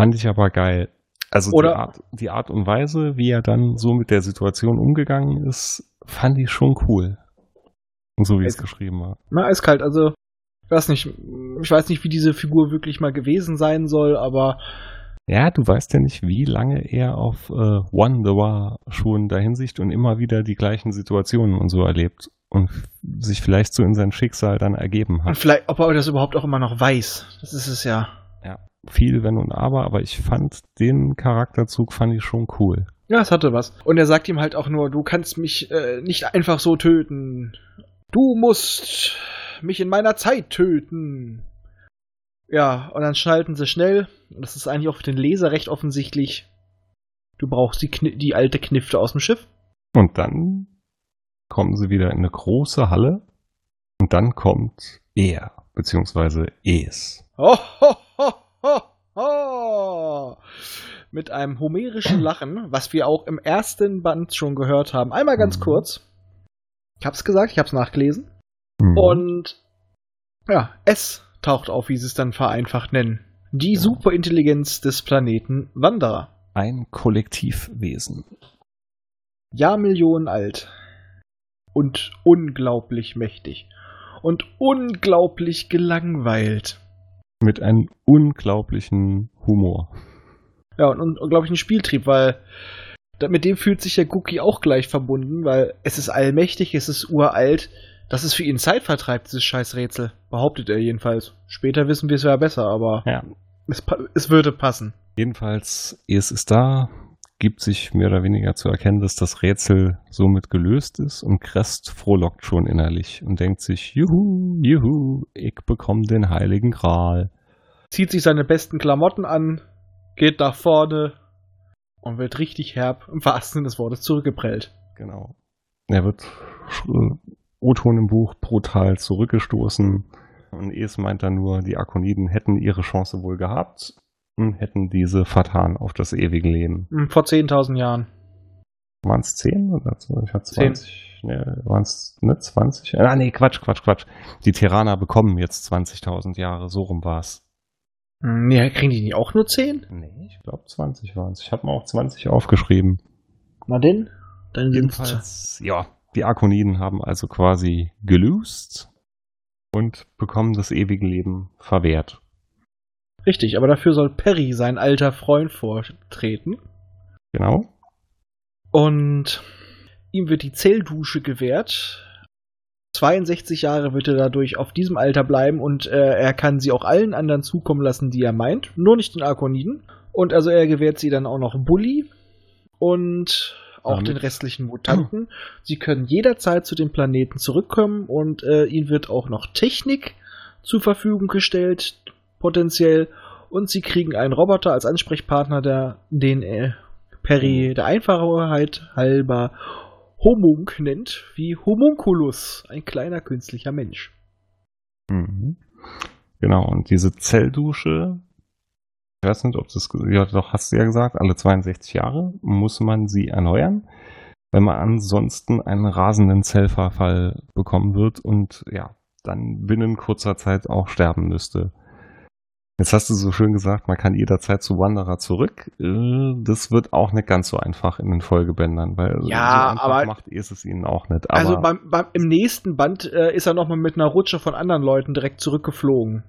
Speaker 2: Fand ich aber geil. Also
Speaker 1: Oder-
Speaker 2: die, Art, die Art und Weise, wie er dann so mit der Situation umgegangen ist, fand ich schon cool. Und so wie es
Speaker 1: Es-
Speaker 2: geschrieben war.
Speaker 1: Na, eiskalt. Also, ich weiß nicht, ich weiß nicht, wie diese Figur wirklich mal gewesen sein soll, aber
Speaker 2: Ja, du weißt ja nicht, wie lange er auf äh, One the war schon da Hinsicht und immer wieder die gleichen Situationen und so erlebt und sich vielleicht so in sein Schicksal dann ergeben hat.
Speaker 1: Und vielleicht, ob er das überhaupt auch immer noch weiß. Das ist es ja.
Speaker 2: Ja, viel Wenn und Aber, aber ich fand den Charakterzug fand ich schon cool.
Speaker 1: Ja, es hatte was. Und er sagt ihm halt auch nur, du kannst mich äh, nicht einfach so töten. Du musst mich in meiner Zeit töten. Ja, und dann schnallten sie schnell, und das ist eigentlich auch für den Leser recht offensichtlich, du brauchst die, Kni die alte Knifte aus dem Schiff.
Speaker 2: Und dann kommen sie wieder in eine große Halle und dann kommt er, beziehungsweise es.
Speaker 1: Ho, ho, ho, ho, ho. Mit einem homerischen Lachen, was wir auch im ersten Band schon gehört haben. Einmal ganz
Speaker 2: Mhm.
Speaker 1: kurz. Ich hab's gesagt, ich hab's nachgelesen.
Speaker 2: Mhm.
Speaker 1: Und ja, es taucht auf, wie sie es dann vereinfacht nennen. Die
Speaker 2: Ja.
Speaker 1: Superintelligenz des Planeten Wanderer.
Speaker 2: ein Kollektivwesen.
Speaker 1: Jahrmillionen alt. Und unglaublich mächtig. Und unglaublich gelangweilt.
Speaker 2: Mit einem unglaublichen Humor.
Speaker 1: Ja, und un- unglaublichen Spieltrieb, weil mit dem fühlt sich der Cookie auch gleich verbunden, weil es ist allmächtig, es ist uralt. Das ist für ihn Zeitvertreib, dieses scheiß Rätsel. Behauptet er jedenfalls. Später wissen wir es ja besser, aber
Speaker 2: Ja.
Speaker 1: es, es würde passen.
Speaker 2: Jedenfalls, es ist da, gibt sich mehr oder weniger zu erkennen, dass das Rätsel somit gelöst ist und Crest frohlockt schon innerlich und denkt sich, juhu, juhu, ich bekomme den heiligen Gral.
Speaker 1: Zieht sich seine besten Klamotten an, geht nach vorne und wird richtig herb, im wahrsten Sinne des Wortes, zurückgeprellt.
Speaker 2: Genau. Er wird äh, O-Ton im Buch brutal zurückgestoßen und Es meint dann nur, die Akoniden hätten ihre Chance wohl gehabt und hätten diese vertan auf das ewige Leben.
Speaker 1: Hm, Vor 10.000 Jahren.
Speaker 2: Waren es 10 oder so? Ich hatte
Speaker 1: Zehn.
Speaker 2: 20. Ne, waren es ne, 20? Ah, nee, Quatsch, Quatsch, Quatsch. Die Terraner bekommen jetzt 20.000 Jahre, so rum war's.
Speaker 1: Hm, Nee, kriegen die nicht auch nur 10?
Speaker 2: Nee, ich glaube 20 waren es. Ich habe mir auch 20 aufgeschrieben.
Speaker 1: Na denn? Dann
Speaker 2: Jedenfalls, ja, die Arkoniden haben also quasi gelöst und bekommen das ewige Leben verwehrt.
Speaker 1: Richtig, aber dafür soll Perry, sein alter Freund, vortreten.
Speaker 2: Genau.
Speaker 1: Und ihm wird die Zelldusche gewährt. 62 Jahre wird er dadurch auf diesem Alter bleiben und äh, er kann sie auch allen anderen zukommen lassen, die er meint, nur nicht den Arkoniden. Und also er gewährt sie dann auch noch Bully und auch
Speaker 2: Damit-
Speaker 1: den restlichen Mutanten. Sie können jederzeit zu dem Planeten zurückkommen und äh, ihnen wird auch noch Technik zur Verfügung gestellt, potenziell. Und sie kriegen einen Roboter als Ansprechpartner, der den äh, Perry der Einfachheit halber Homunk nennt, wie Homunculus, ein kleiner künstlicher Mensch.
Speaker 2: Mhm. Genau, und diese Zelldusche, ich weiß nicht, ob das, ja doch, hast du ja gesagt, alle 62 Jahre muss man sie erneuern, weil man ansonsten einen rasenden Zellverfall bekommen wird und ja, dann binnen kurzer Zeit auch sterben müsste. Jetzt hast du so schön gesagt, man kann jederzeit zu Wanderer zurück. Äh, Das wird auch nicht ganz so einfach in den Folgebändern, weil
Speaker 1: Ja,
Speaker 2: so
Speaker 1: aber-
Speaker 2: macht es es ihnen auch nicht. Aber
Speaker 1: also beim, beim, im nächsten Band äh, ist er nochmal mit einer Rutsche von anderen Leuten direkt zurückgeflogen.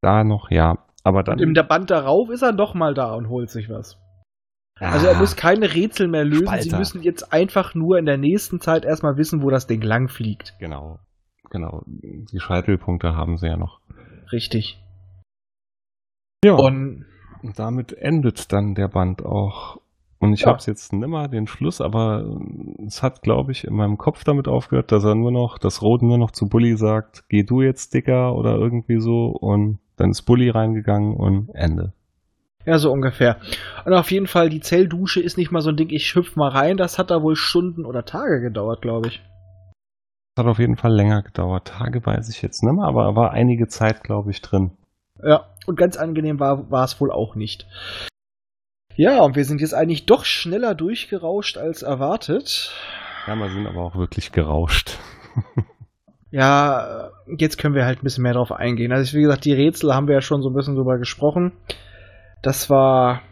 Speaker 2: da noch, ja. Aber dann.
Speaker 1: Und im der Band darauf ist er nochmal da und holt sich was. Also er
Speaker 2: Ah.
Speaker 1: muss keine Rätsel mehr lösen. Sie
Speaker 2: Spalter.
Speaker 1: müssen jetzt einfach nur in der nächsten Zeit erstmal wissen, wo das Ding lang fliegt.
Speaker 2: Genau, genau. Die Scheitelpunkte haben sie ja noch.
Speaker 1: Richtig.
Speaker 2: Ja.
Speaker 1: Und
Speaker 2: Und damit endet dann der Band auch. Und ich
Speaker 1: Ja.
Speaker 2: habe jetzt nimmer den Schluss, aber äh, es hat, glaube ich, in meinem Kopf damit aufgehört, dass er nur noch, dass Roden nur noch zu Bully sagt, geh du jetzt, Dicker, oder irgendwie so. Und dann ist Bully reingegangen und Ende.
Speaker 1: ja, so ungefähr. Und auf jeden Fall, die Zelldusche ist nicht mal so ein Ding, ich hüpf mal rein. Das hat da wohl Stunden oder Tage gedauert, glaube ich.
Speaker 2: Hat auf jeden Fall länger gedauert. Tage weiß ich jetzt nimmer, aber war einige Zeit, glaube ich, drin.
Speaker 1: Ja, und ganz angenehm war, war es wohl auch nicht. Ja, und wir sind jetzt eigentlich doch schneller durchgerauscht als erwartet.
Speaker 2: Ja, wir sind aber auch wirklich gerauscht. <laughs>
Speaker 1: Ja, jetzt können wir halt ein bisschen mehr drauf eingehen. Also, wie gesagt, die Rätsel haben wir ja schon so ein bisschen drüber gesprochen. Das war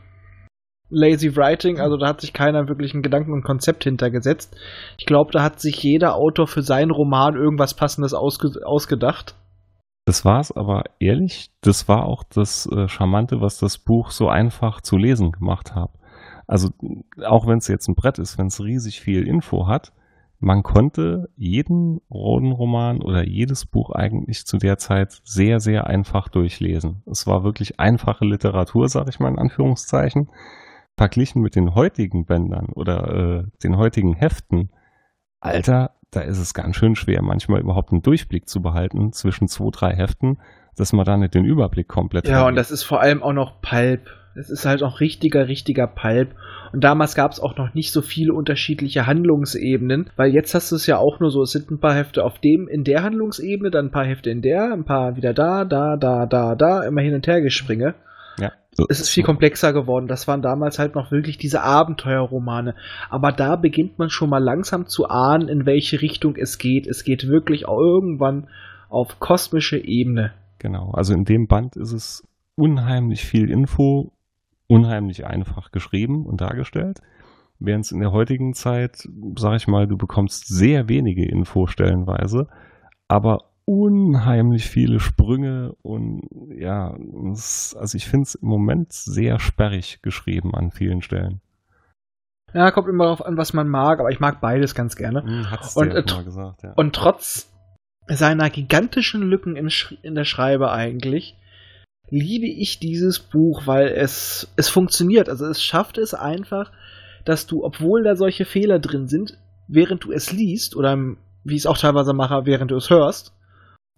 Speaker 1: lazy writing, also da hat sich keiner wirklich einen Gedanken und Konzept hintergesetzt. Ich glaube, da hat sich jeder Autor für seinen Roman irgendwas Passendes ausge ausgedacht.
Speaker 2: Das war's, aber ehrlich, das war auch das äh, Charmante, was das Buch so einfach zu lesen gemacht hat. Also auch wenn es jetzt ein Brett ist, wenn es riesig viel Info hat, man konnte jeden Roden-Roman oder jedes Buch eigentlich zu der Zeit sehr, sehr einfach durchlesen. Es war wirklich einfache Literatur, sage ich mal in Anführungszeichen. Verglichen mit den heutigen Bändern oder äh, den heutigen Heften, Alter, da ist es ganz schön schwer, manchmal überhaupt einen Durchblick zu behalten zwischen zwei, drei Heften, dass man da nicht den Überblick komplett
Speaker 1: hat. Ja, und das ist vor allem auch noch Pulp. Es ist halt auch richtiger, richtiger Pulp. Und damals gab es auch noch nicht so viele unterschiedliche Handlungsebenen, weil jetzt hast du es ja auch nur so, es sind ein paar Hefte auf dem, in der Handlungsebene, dann ein paar Hefte in der, ein paar wieder da, da, da, da, da, immer hin und her gespringe.
Speaker 2: Ja.
Speaker 1: So es ist viel komplexer geworden. Das waren damals halt noch wirklich diese Abenteuerromane. Aber da beginnt man schon mal langsam zu ahnen, in welche Richtung es geht. Es geht wirklich auch irgendwann auf kosmische Ebene.
Speaker 2: Genau. Also in dem Band ist es unheimlich viel Info, unheimlich einfach geschrieben und dargestellt. Während es in der heutigen Zeit, sag ich mal, du bekommst sehr wenige Info stellenweise, aber unheimlich viele Sprünge und ja, es, also ich finde es im Moment sehr sperrig geschrieben an vielen Stellen.
Speaker 1: Ja, kommt immer darauf an, was man mag, aber ich mag beides ganz gerne.
Speaker 2: Hm, hat's
Speaker 1: und, äh, gesagt, ja. und trotz seiner gigantischen Lücken in, in der Schreibe eigentlich, liebe ich dieses Buch, weil es, es funktioniert. Also es schafft es einfach, dass du, obwohl da solche Fehler drin sind, während du es liest, oder wie ich es auch teilweise mache, während du es hörst,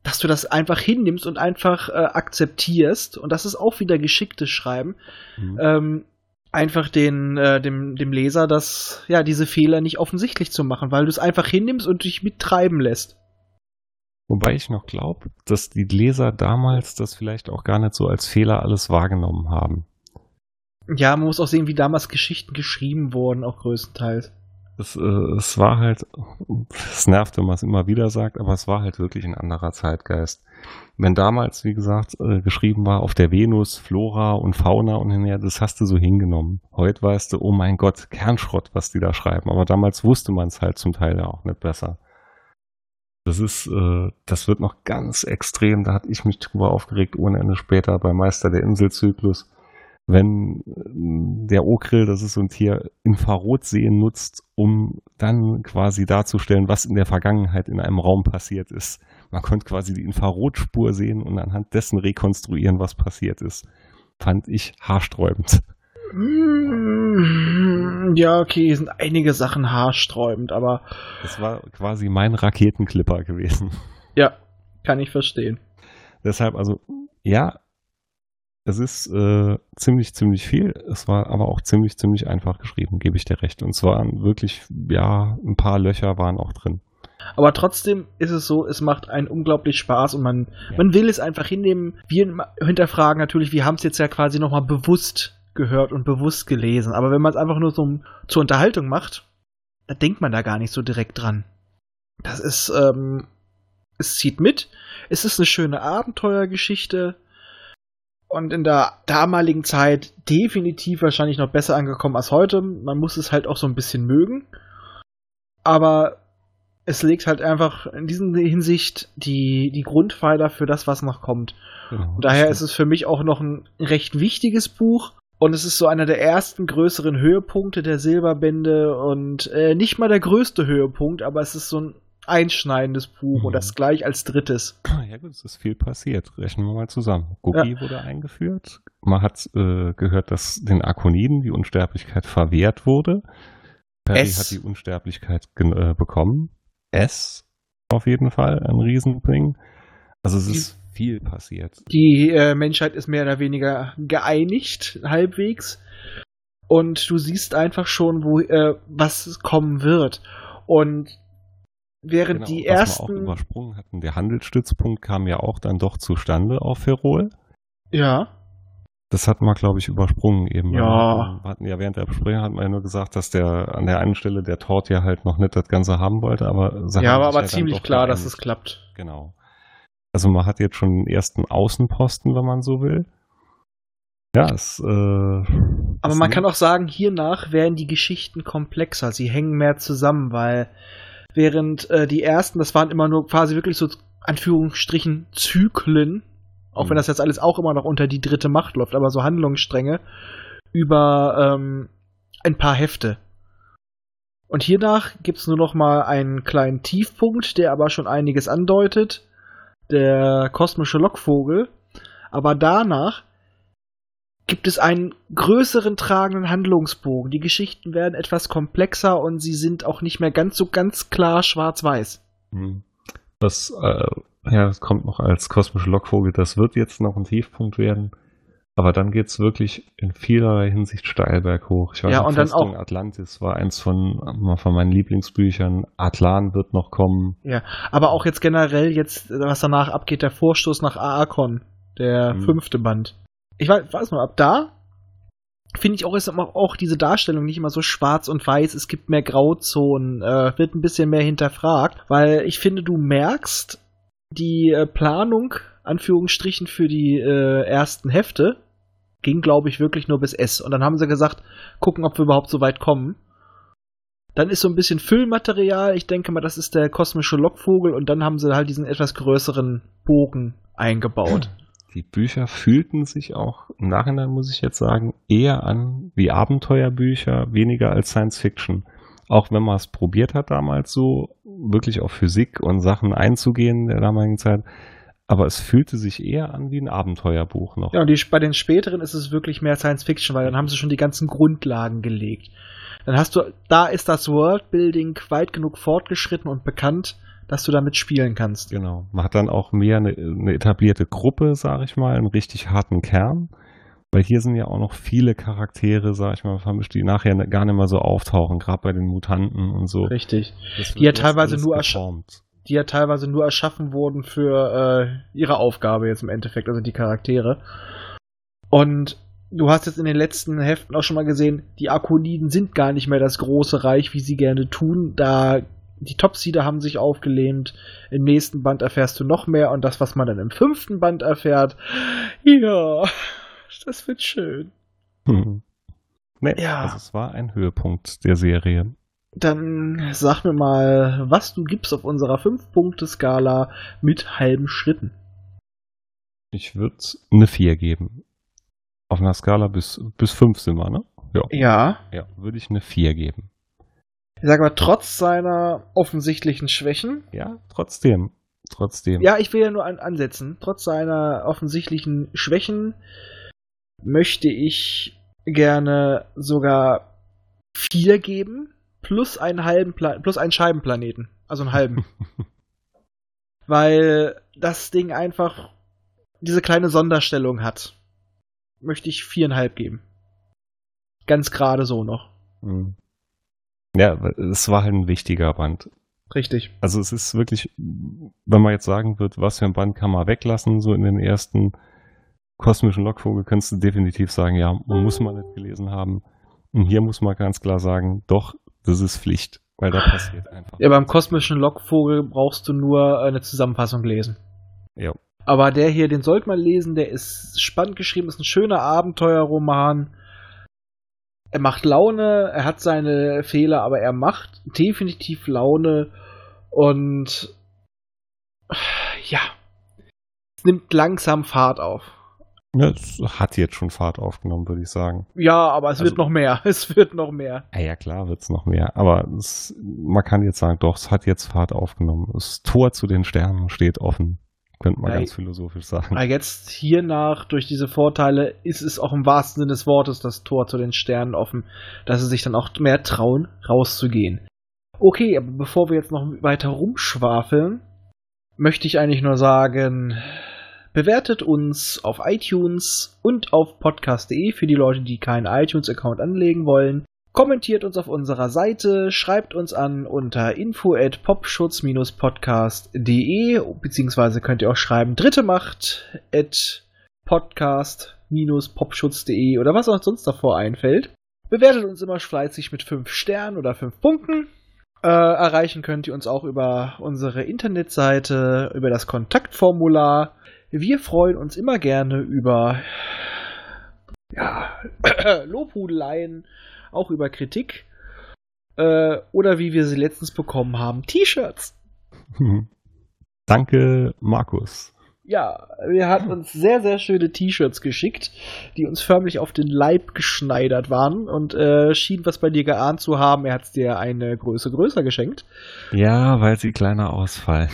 Speaker 1: dass du das einfach hinnimmst und einfach äh, akzeptierst. Und das ist auch wieder geschicktes Schreiben. Mhm. Ähm, einfach den, äh, dem, dem Leser das, ja, diese Fehler nicht offensichtlich zu machen, weil du es einfach hinnimmst und dich mittreiben lässt.
Speaker 2: Wobei ich noch glaube, dass die Leser damals das vielleicht auch gar nicht so als Fehler alles wahrgenommen haben.
Speaker 1: Ja, man muss auch sehen, wie damals Geschichten geschrieben wurden, auch größtenteils.
Speaker 2: Es, äh, es war halt, es nervt, wenn man es immer wieder sagt, aber es war halt wirklich ein anderer Zeitgeist. Wenn damals, wie gesagt, äh, geschrieben war auf der Venus, Flora und Fauna und hinher, das hast du so hingenommen. Heute weißt du, oh mein Gott, Kernschrott, was die da schreiben. Aber damals wusste man es halt zum Teil ja auch nicht besser. Das ist, äh, das wird noch ganz extrem. Da hatte ich mich drüber aufgeregt, ohne Ende später bei Meister der Inselzyklus. Wenn äh, der Okrill, das ist so ein Tier, Infrarotsehen nutzt, um dann quasi darzustellen, was in der Vergangenheit in einem Raum passiert ist. Man konnte quasi die Infrarotspur sehen und anhand dessen rekonstruieren, was passiert ist. Fand ich haarsträubend.
Speaker 1: Mm, ja, okay, hier sind einige Sachen haarsträubend, aber.
Speaker 2: Das war quasi mein Raketenclipper gewesen.
Speaker 1: Ja, kann ich verstehen.
Speaker 2: Deshalb, also, ja, es ist äh, ziemlich, ziemlich viel. Es war aber auch ziemlich, ziemlich einfach geschrieben, gebe ich dir recht. Und zwar wirklich, ja, ein paar Löcher waren auch drin.
Speaker 1: Aber trotzdem ist es so, es macht einen unglaublich Spaß und man, ja. man will es einfach hinnehmen. Wir hinterfragen natürlich, wir haben es jetzt ja quasi nochmal bewusst gehört und bewusst gelesen. Aber wenn man es einfach nur so zur Unterhaltung macht, da denkt man da gar nicht so direkt dran. Das ist, ähm, es zieht mit. Es ist eine schöne Abenteuergeschichte. Und in der damaligen Zeit definitiv wahrscheinlich noch besser angekommen als heute. Man muss es halt auch so ein bisschen mögen. Aber es legt halt einfach in dieser Hinsicht die, die Grundpfeiler für das, was noch kommt. Und daher ist es für mich auch noch ein recht wichtiges Buch. Und es ist so einer der ersten größeren Höhepunkte der Silberbände und äh, nicht mal der größte Höhepunkt, aber es ist so ein einschneidendes Buch mhm. und das gleich als drittes. <clears throat>
Speaker 2: Ja gut, es ist viel passiert. Rechnen wir mal zusammen. Guki ja. wurde eingeführt. Man hat äh, gehört, dass den Akoniden die Unsterblichkeit verwehrt wurde. Perry S. hat die Unsterblichkeit äh, bekommen. S auf jeden Fall ein Riesending. Also es ist viel passiert.
Speaker 1: Die äh, Menschheit ist mehr oder weniger geeinigt, halbwegs. Und du siehst einfach schon, wo äh, was kommen wird. Und während genau, die was ersten.
Speaker 2: Wir auch übersprungen hatten, der Handelsstützpunkt kam ja auch dann doch zustande auf Ferrol.
Speaker 1: Ja.
Speaker 2: Das hatten wir, glaube ich, übersprungen eben.
Speaker 1: Ja.
Speaker 2: Wir hatten ja während der Besprechung hatten wir ja nur gesagt, dass der an der einen Stelle der Tort ja halt noch nicht das Ganze haben wollte, aber
Speaker 1: ja, war aber ziemlich klar, dass es klappt.
Speaker 2: Genau. Also man hat jetzt schon den ersten Außenposten, wenn man so will. Ja, es. Äh,
Speaker 1: Aber man kann auch sagen, hiernach werden die Geschichten komplexer. Sie hängen mehr zusammen, weil während äh, die ersten, das waren immer nur quasi wirklich so Anführungsstrichen Zyklen, auch wenn
Speaker 2: Mhm.
Speaker 1: das jetzt alles auch immer noch unter die dritte Macht läuft, aber so Handlungsstränge über ähm, ein paar Hefte. Und hiernach gibt's nur noch mal einen kleinen Tiefpunkt, der aber schon einiges andeutet. Der kosmische Lockvogel. Aber danach gibt es einen größeren tragenden Handlungsbogen. Die Geschichten werden etwas komplexer und sie sind auch nicht mehr ganz so ganz klar schwarz-weiß.
Speaker 2: Hm. Das, äh, ja, das kommt noch als kosmische Lockvogel. Das wird jetzt noch ein Tiefpunkt werden. Aber dann geht's wirklich in vielerlei Hinsicht steil berghoch. Ich weiß
Speaker 1: Ja, und dann auch-
Speaker 2: Atlantis war eins von, von meinen Lieblingsbüchern. Atlan wird noch kommen.
Speaker 1: Ja, aber auch jetzt generell jetzt, was danach abgeht, der Vorstoß nach Aakon, der
Speaker 2: Mhm.
Speaker 1: fünfte Band. Ich weiß, weiß noch, ab da finde ich auch, ist auch diese Darstellung nicht immer so schwarz und weiß. Es gibt mehr Grauzonen, äh, wird ein bisschen mehr hinterfragt, weil ich finde, du merkst die äh, Planung, Anführungsstrichen, für die äh, ersten Hefte ging, glaube ich, wirklich nur bis S. Und dann haben sie gesagt, gucken, ob wir überhaupt so weit kommen. Dann ist so ein bisschen Füllmaterial. Ich denke mal, das ist der kosmische Lockvogel. Und dann haben sie halt diesen etwas größeren Bogen eingebaut.
Speaker 2: Die Bücher fühlten sich auch im Nachhinein, muss ich jetzt sagen, eher an wie Abenteuerbücher, weniger als Science Fiction. Auch wenn man es probiert hat damals so, wirklich auf Physik und Sachen einzugehen in der damaligen Zeit. Aber es fühlte sich eher an wie ein Abenteuerbuch noch.
Speaker 1: Ja, und die, bei den späteren ist es wirklich mehr Science Fiction, weil dann haben sie schon die ganzen Grundlagen gelegt. Dann hast du, da ist das Worldbuilding weit genug fortgeschritten und bekannt, dass du damit spielen kannst.
Speaker 2: Genau. Man hat dann auch mehr eine, eine etablierte Gruppe, sage ich mal, einen richtig harten Kern. Weil hier sind ja auch noch viele Charaktere, sag ich mal, vermischt, die nachher gar nicht mehr so auftauchen, gerade bei den Mutanten und so.
Speaker 1: Richtig. Die ja teilweise nur ersch-
Speaker 2: geformt.
Speaker 1: Die ja teilweise nur erschaffen wurden für äh, ihre Aufgabe jetzt im Endeffekt, also die Charaktere. Und du hast jetzt in den letzten Heften auch schon mal gesehen, die Akoniden sind gar nicht mehr das große Reich, wie sie gerne tun. Da die Topsieder haben sich aufgelehnt. Im nächsten Band erfährst du noch mehr und das, was man dann im fünften Band erfährt, ja, das wird schön.
Speaker 2: Hm. Nee,
Speaker 1: Ja.
Speaker 2: also es war ein Höhepunkt der Serie.
Speaker 1: Dann sag mir mal, was du gibst auf unserer 5-Punkte-Skala mit halben Schritten.
Speaker 2: Ich würde eine 4 geben. Auf einer Skala bis, bis 5 sind wir, ne? Ja.
Speaker 1: Ja.
Speaker 2: Ja, würde ich eine 4 geben.
Speaker 1: Ich sag mal, trotz seiner offensichtlichen Schwächen,
Speaker 2: Ja, trotzdem. Trotzdem.
Speaker 1: ja, ich will ja nur an, ansetzen, trotz seiner offensichtlichen Schwächen möchte ich gerne sogar vier geben, plus einen halben Pla plus einen Scheibenplaneten. Also einen halben. <laughs> Weil das Ding einfach diese kleine Sonderstellung hat. Möchte ich viereinhalb geben. Ganz gerade so noch.
Speaker 2: Hm. Ja, es war halt ein wichtiger Band.
Speaker 1: Richtig.
Speaker 2: Also es ist wirklich, wenn man jetzt sagen wird, was für ein Band kann man weglassen, so in den ersten kosmischen Lockvogel, kannst du definitiv sagen, ja, muss man nicht gelesen haben. Und hier muss man ganz klar sagen, doch, das ist Pflicht, weil da passiert einfach.
Speaker 1: Ja, beim kosmischen Lockvogel brauchst du nur eine Zusammenfassung lesen.
Speaker 2: Ja.
Speaker 1: Aber der hier, den sollte man lesen, der ist spannend geschrieben, ist ein schöner Abenteuerroman. Er macht Laune, er hat seine Fehler, aber er macht definitiv Laune und ja, es nimmt langsam Fahrt auf.
Speaker 2: Ja, es hat jetzt schon Fahrt aufgenommen, würde ich sagen.
Speaker 1: Ja, aber es
Speaker 2: Also-
Speaker 1: wird noch mehr. <laughs> Es wird noch mehr.
Speaker 2: Ah ja, klar wird's noch mehr. Aber es, man kann jetzt sagen, doch, es hat jetzt Fahrt aufgenommen. Das Tor zu den Sternen steht offen. Könnte man
Speaker 1: Ja,
Speaker 2: ganz philosophisch sagen.
Speaker 1: Aber jetzt hiernach, durch diese Vorteile, ist es auch im wahrsten Sinne des Wortes das Tor zu den Sternen offen, dass sie sich dann auch mehr trauen, rauszugehen. Okay, aber bevor wir jetzt noch weiter rumschwafeln, möchte ich eigentlich nur sagen, bewertet uns auf iTunes und auf podcast.de für die Leute, die keinen iTunes-Account anlegen wollen. Kommentiert uns auf unserer Seite, schreibt uns an unter info at popschutz-podcast.de, beziehungsweise könnt ihr auch schreiben dritte Macht at podcast-popschutz.de oder was auch sonst davor einfällt. Bewertet uns immer fleißig mit 5 Sternen oder 5 Punkten. Äh, erreichen könnt ihr uns auch über unsere Internetseite, über das Kontaktformular. Wir freuen uns immer gerne über ja, <clears throat> Lobhudeleien, auch über Kritik. Äh, oder wie wir sie letztens bekommen haben, T-Shirts. <laughs>
Speaker 2: Danke, Markus.
Speaker 1: Ja, er hat uns sehr, sehr schöne T-Shirts geschickt, die uns förmlich auf den Leib geschneidert waren und äh, schien was bei dir geahnt zu haben. Er hat es dir eine Größe größer geschenkt.
Speaker 2: Ja, weil sie kleiner ausfallen.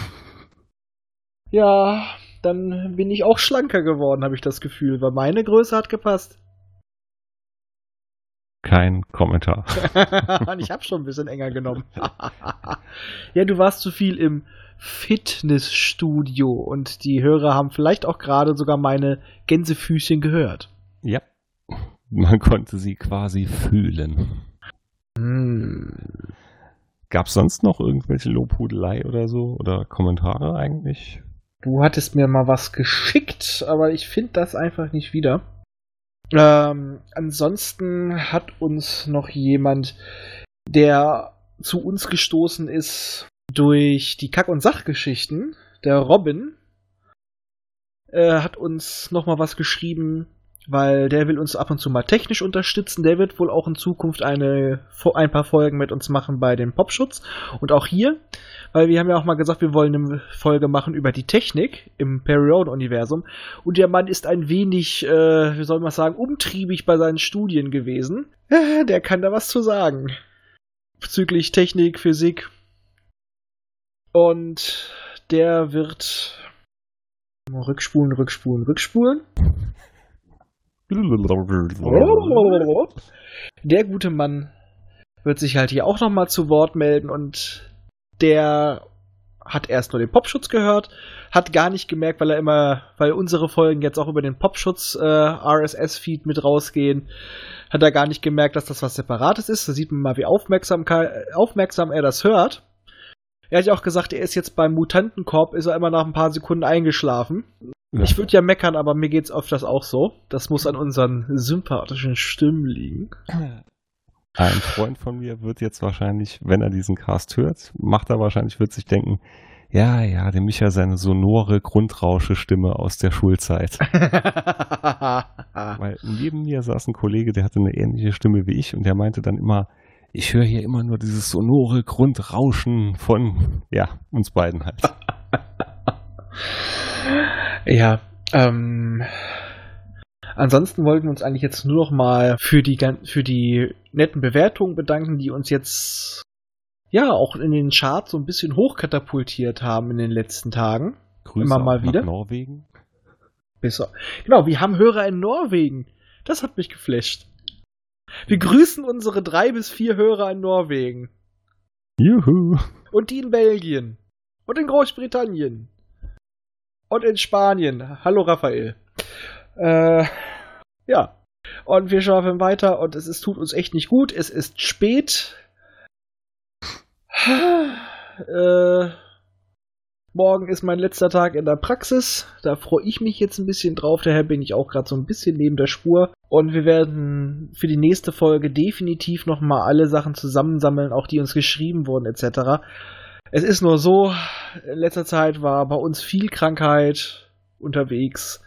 Speaker 1: Ja, dann bin ich auch schlanker geworden, habe ich das Gefühl, weil meine Größe hat gepasst.
Speaker 2: Kein Kommentar. <laughs>
Speaker 1: ich habe schon ein bisschen enger genommen. <laughs> ja, du warst zu viel im Fitnessstudio und die Hörer haben vielleicht auch gerade sogar meine Gänsefüßchen gehört.
Speaker 2: Ja, man konnte sie quasi fühlen. Hm. Gab es sonst noch irgendwelche Lobhudelei oder so oder Kommentare eigentlich?
Speaker 1: Du hattest mir mal was geschickt, aber ich finde das einfach nicht wieder. Ähm, ansonsten hat uns noch jemand, der zu uns gestoßen ist, durch die Kack- und Sachgeschichten. Der Robin äh, hat uns nochmal was geschrieben, weil der will uns ab und zu mal technisch unterstützen. Der wird wohl auch in Zukunft eine, ein paar Folgen mit uns machen bei dem Popschutz. Und auch hier, weil wir haben ja auch mal gesagt, wir wollen eine Folge machen über die Technik im Perry-Universum. Und der Mann ist ein wenig, äh, wie soll man sagen, umtriebig bei seinen Studien gewesen. <laughs> Der kann da was zu sagen. Bezüglich Technik, Physik, und der wird rückspulen, rückspulen, rückspulen. Der gute Mann wird sich halt hier auch nochmal zu Wort melden und der hat erst nur den Popschutz gehört, hat gar nicht gemerkt, weil er immer, weil unsere Folgen jetzt auch über den Popschutz äh, RSS-Feed mit rausgehen, hat er gar nicht gemerkt, dass das was Separates ist. Da sieht man mal, wie aufmerksam, aufmerksam er das hört. Er hat ja auch gesagt, er ist jetzt beim Mutantenkorb, ist er immer nach ein paar Sekunden eingeschlafen. Ja. Ich würde ja meckern, aber mir geht's oft das auch so. Das muss an unseren sympathischen Stimmen liegen.
Speaker 2: Ein Freund von mir wird jetzt wahrscheinlich, wenn er diesen Cast hört, macht er wahrscheinlich, wird sich denken, ja, ja, dem Micha seine sonore Grundrausche-Stimme aus der Schulzeit. <laughs> Weil neben mir saß ein Kollege, der hatte eine ähnliche Stimme wie ich und der meinte dann immer, ich höre hier immer nur dieses sonore Grundrauschen von, ja, uns beiden halt. <laughs>
Speaker 1: ja, ähm, ansonsten wollten wir uns eigentlich jetzt nur noch mal für die, für die netten Bewertungen bedanken, die uns jetzt ja auch in den Charts so ein bisschen hochkatapultiert haben in den letzten Tagen.
Speaker 2: Grüße immer mal wieder. Norwegen.
Speaker 1: Besser. Genau, wir haben Hörer in Norwegen. Das hat mich geflasht. Wir grüßen unsere drei bis vier Hörer in Norwegen.
Speaker 2: Juhu.
Speaker 1: Und die in Belgien. Und in Großbritannien. Und in Spanien. Hallo Raphael. Äh, ja. Und wir schaffen weiter und es, es tut uns echt nicht gut. Es ist spät. äh, Morgen ist mein letzter Tag in der Praxis. Da freue ich mich jetzt ein bisschen drauf. Daher bin ich auch gerade so ein bisschen neben der Spur. Und wir werden für die nächste Folge definitiv nochmal alle Sachen zusammensammeln, auch die uns geschrieben wurden etc. Es ist nur so, in letzter Zeit war bei uns viel Krankheit unterwegs.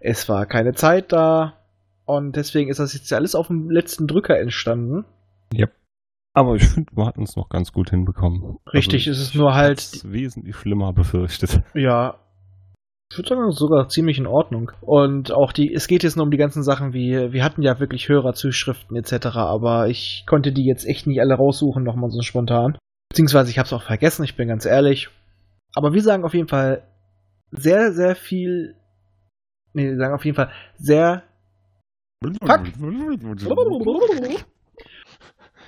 Speaker 1: Es war keine Zeit da. Und deswegen ist das jetzt alles auf dem letzten Drücker entstanden.
Speaker 2: Yep. Aber ich finde, wir hatten es noch ganz gut hinbekommen.
Speaker 1: Richtig, also, ist es nur halt.
Speaker 2: wesentlich schlimmer befürchtet.
Speaker 1: Ja. Ich würde sagen, sogar ziemlich in Ordnung. Und auch die, es geht jetzt nur um die ganzen Sachen wie, wir hatten ja wirklich Hörerzuschriften etc., aber ich konnte die jetzt echt nicht alle raussuchen, nochmal so spontan. Beziehungsweise ich habe es auch vergessen, ich bin ganz ehrlich. Aber wir sagen auf jeden Fall sehr, sehr viel. Nee, wir sagen auf jeden Fall sehr. Fuck!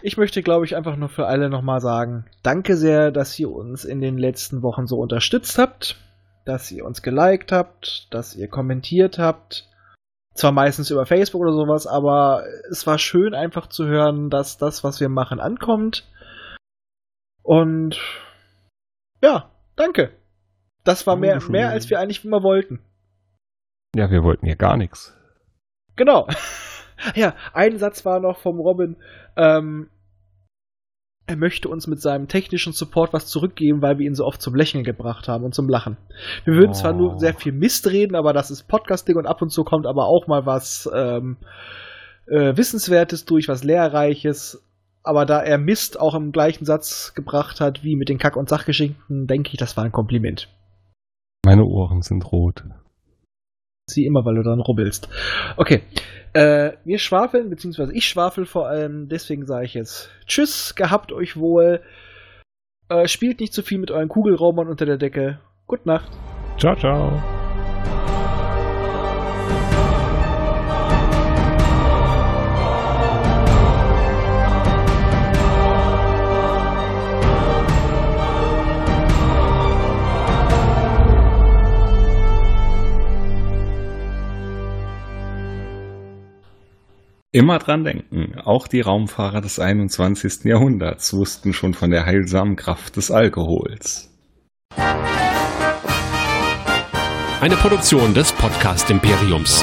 Speaker 1: Ich möchte, glaube ich, einfach nur für alle nochmal sagen, danke sehr, dass ihr uns in den letzten Wochen so unterstützt habt, dass ihr uns geliked habt, dass ihr kommentiert habt. Zwar meistens über Facebook oder sowas, aber es war schön einfach zu hören, dass das, was wir machen, ankommt. Und ja, danke. Das war mehr, mehr als wir eigentlich immer wollten.
Speaker 2: Ja, wir wollten ja gar nichts.
Speaker 1: Genau. <laughs> Ja, ein Satz war noch vom Robin. Ähm, er möchte uns mit seinem technischen Support was zurückgeben, weil wir ihn so oft zum Lächeln gebracht haben und zum Lachen. Wir würden oh. zwar nur sehr viel Mist reden, aber das ist Podcasting und ab und zu kommt aber auch mal was ähm, äh, Wissenswertes durch, was Lehrreiches. Aber da er Mist auch im gleichen Satz gebracht hat wie mit den Kack- und Sachgeschichten, denke ich, das war ein Kompliment.
Speaker 4: Meine Ohren sind rot.
Speaker 1: Sie immer, weil du dran rubbelst. Okay. Äh, wir schwafeln, beziehungsweise ich schwafel vor allem, deswegen sage ich jetzt Tschüss, gehabt euch wohl. Äh, spielt nicht zu viel mit euren Kugelraumern unter der Decke. Gute Nacht.
Speaker 4: Ciao, ciao.
Speaker 2: Immer dran denken, auch die Raumfahrer des 21. Jahrhunderts wussten schon von der heilsamen Kraft des Alkohols.
Speaker 5: Eine Produktion des Podcast Imperiums.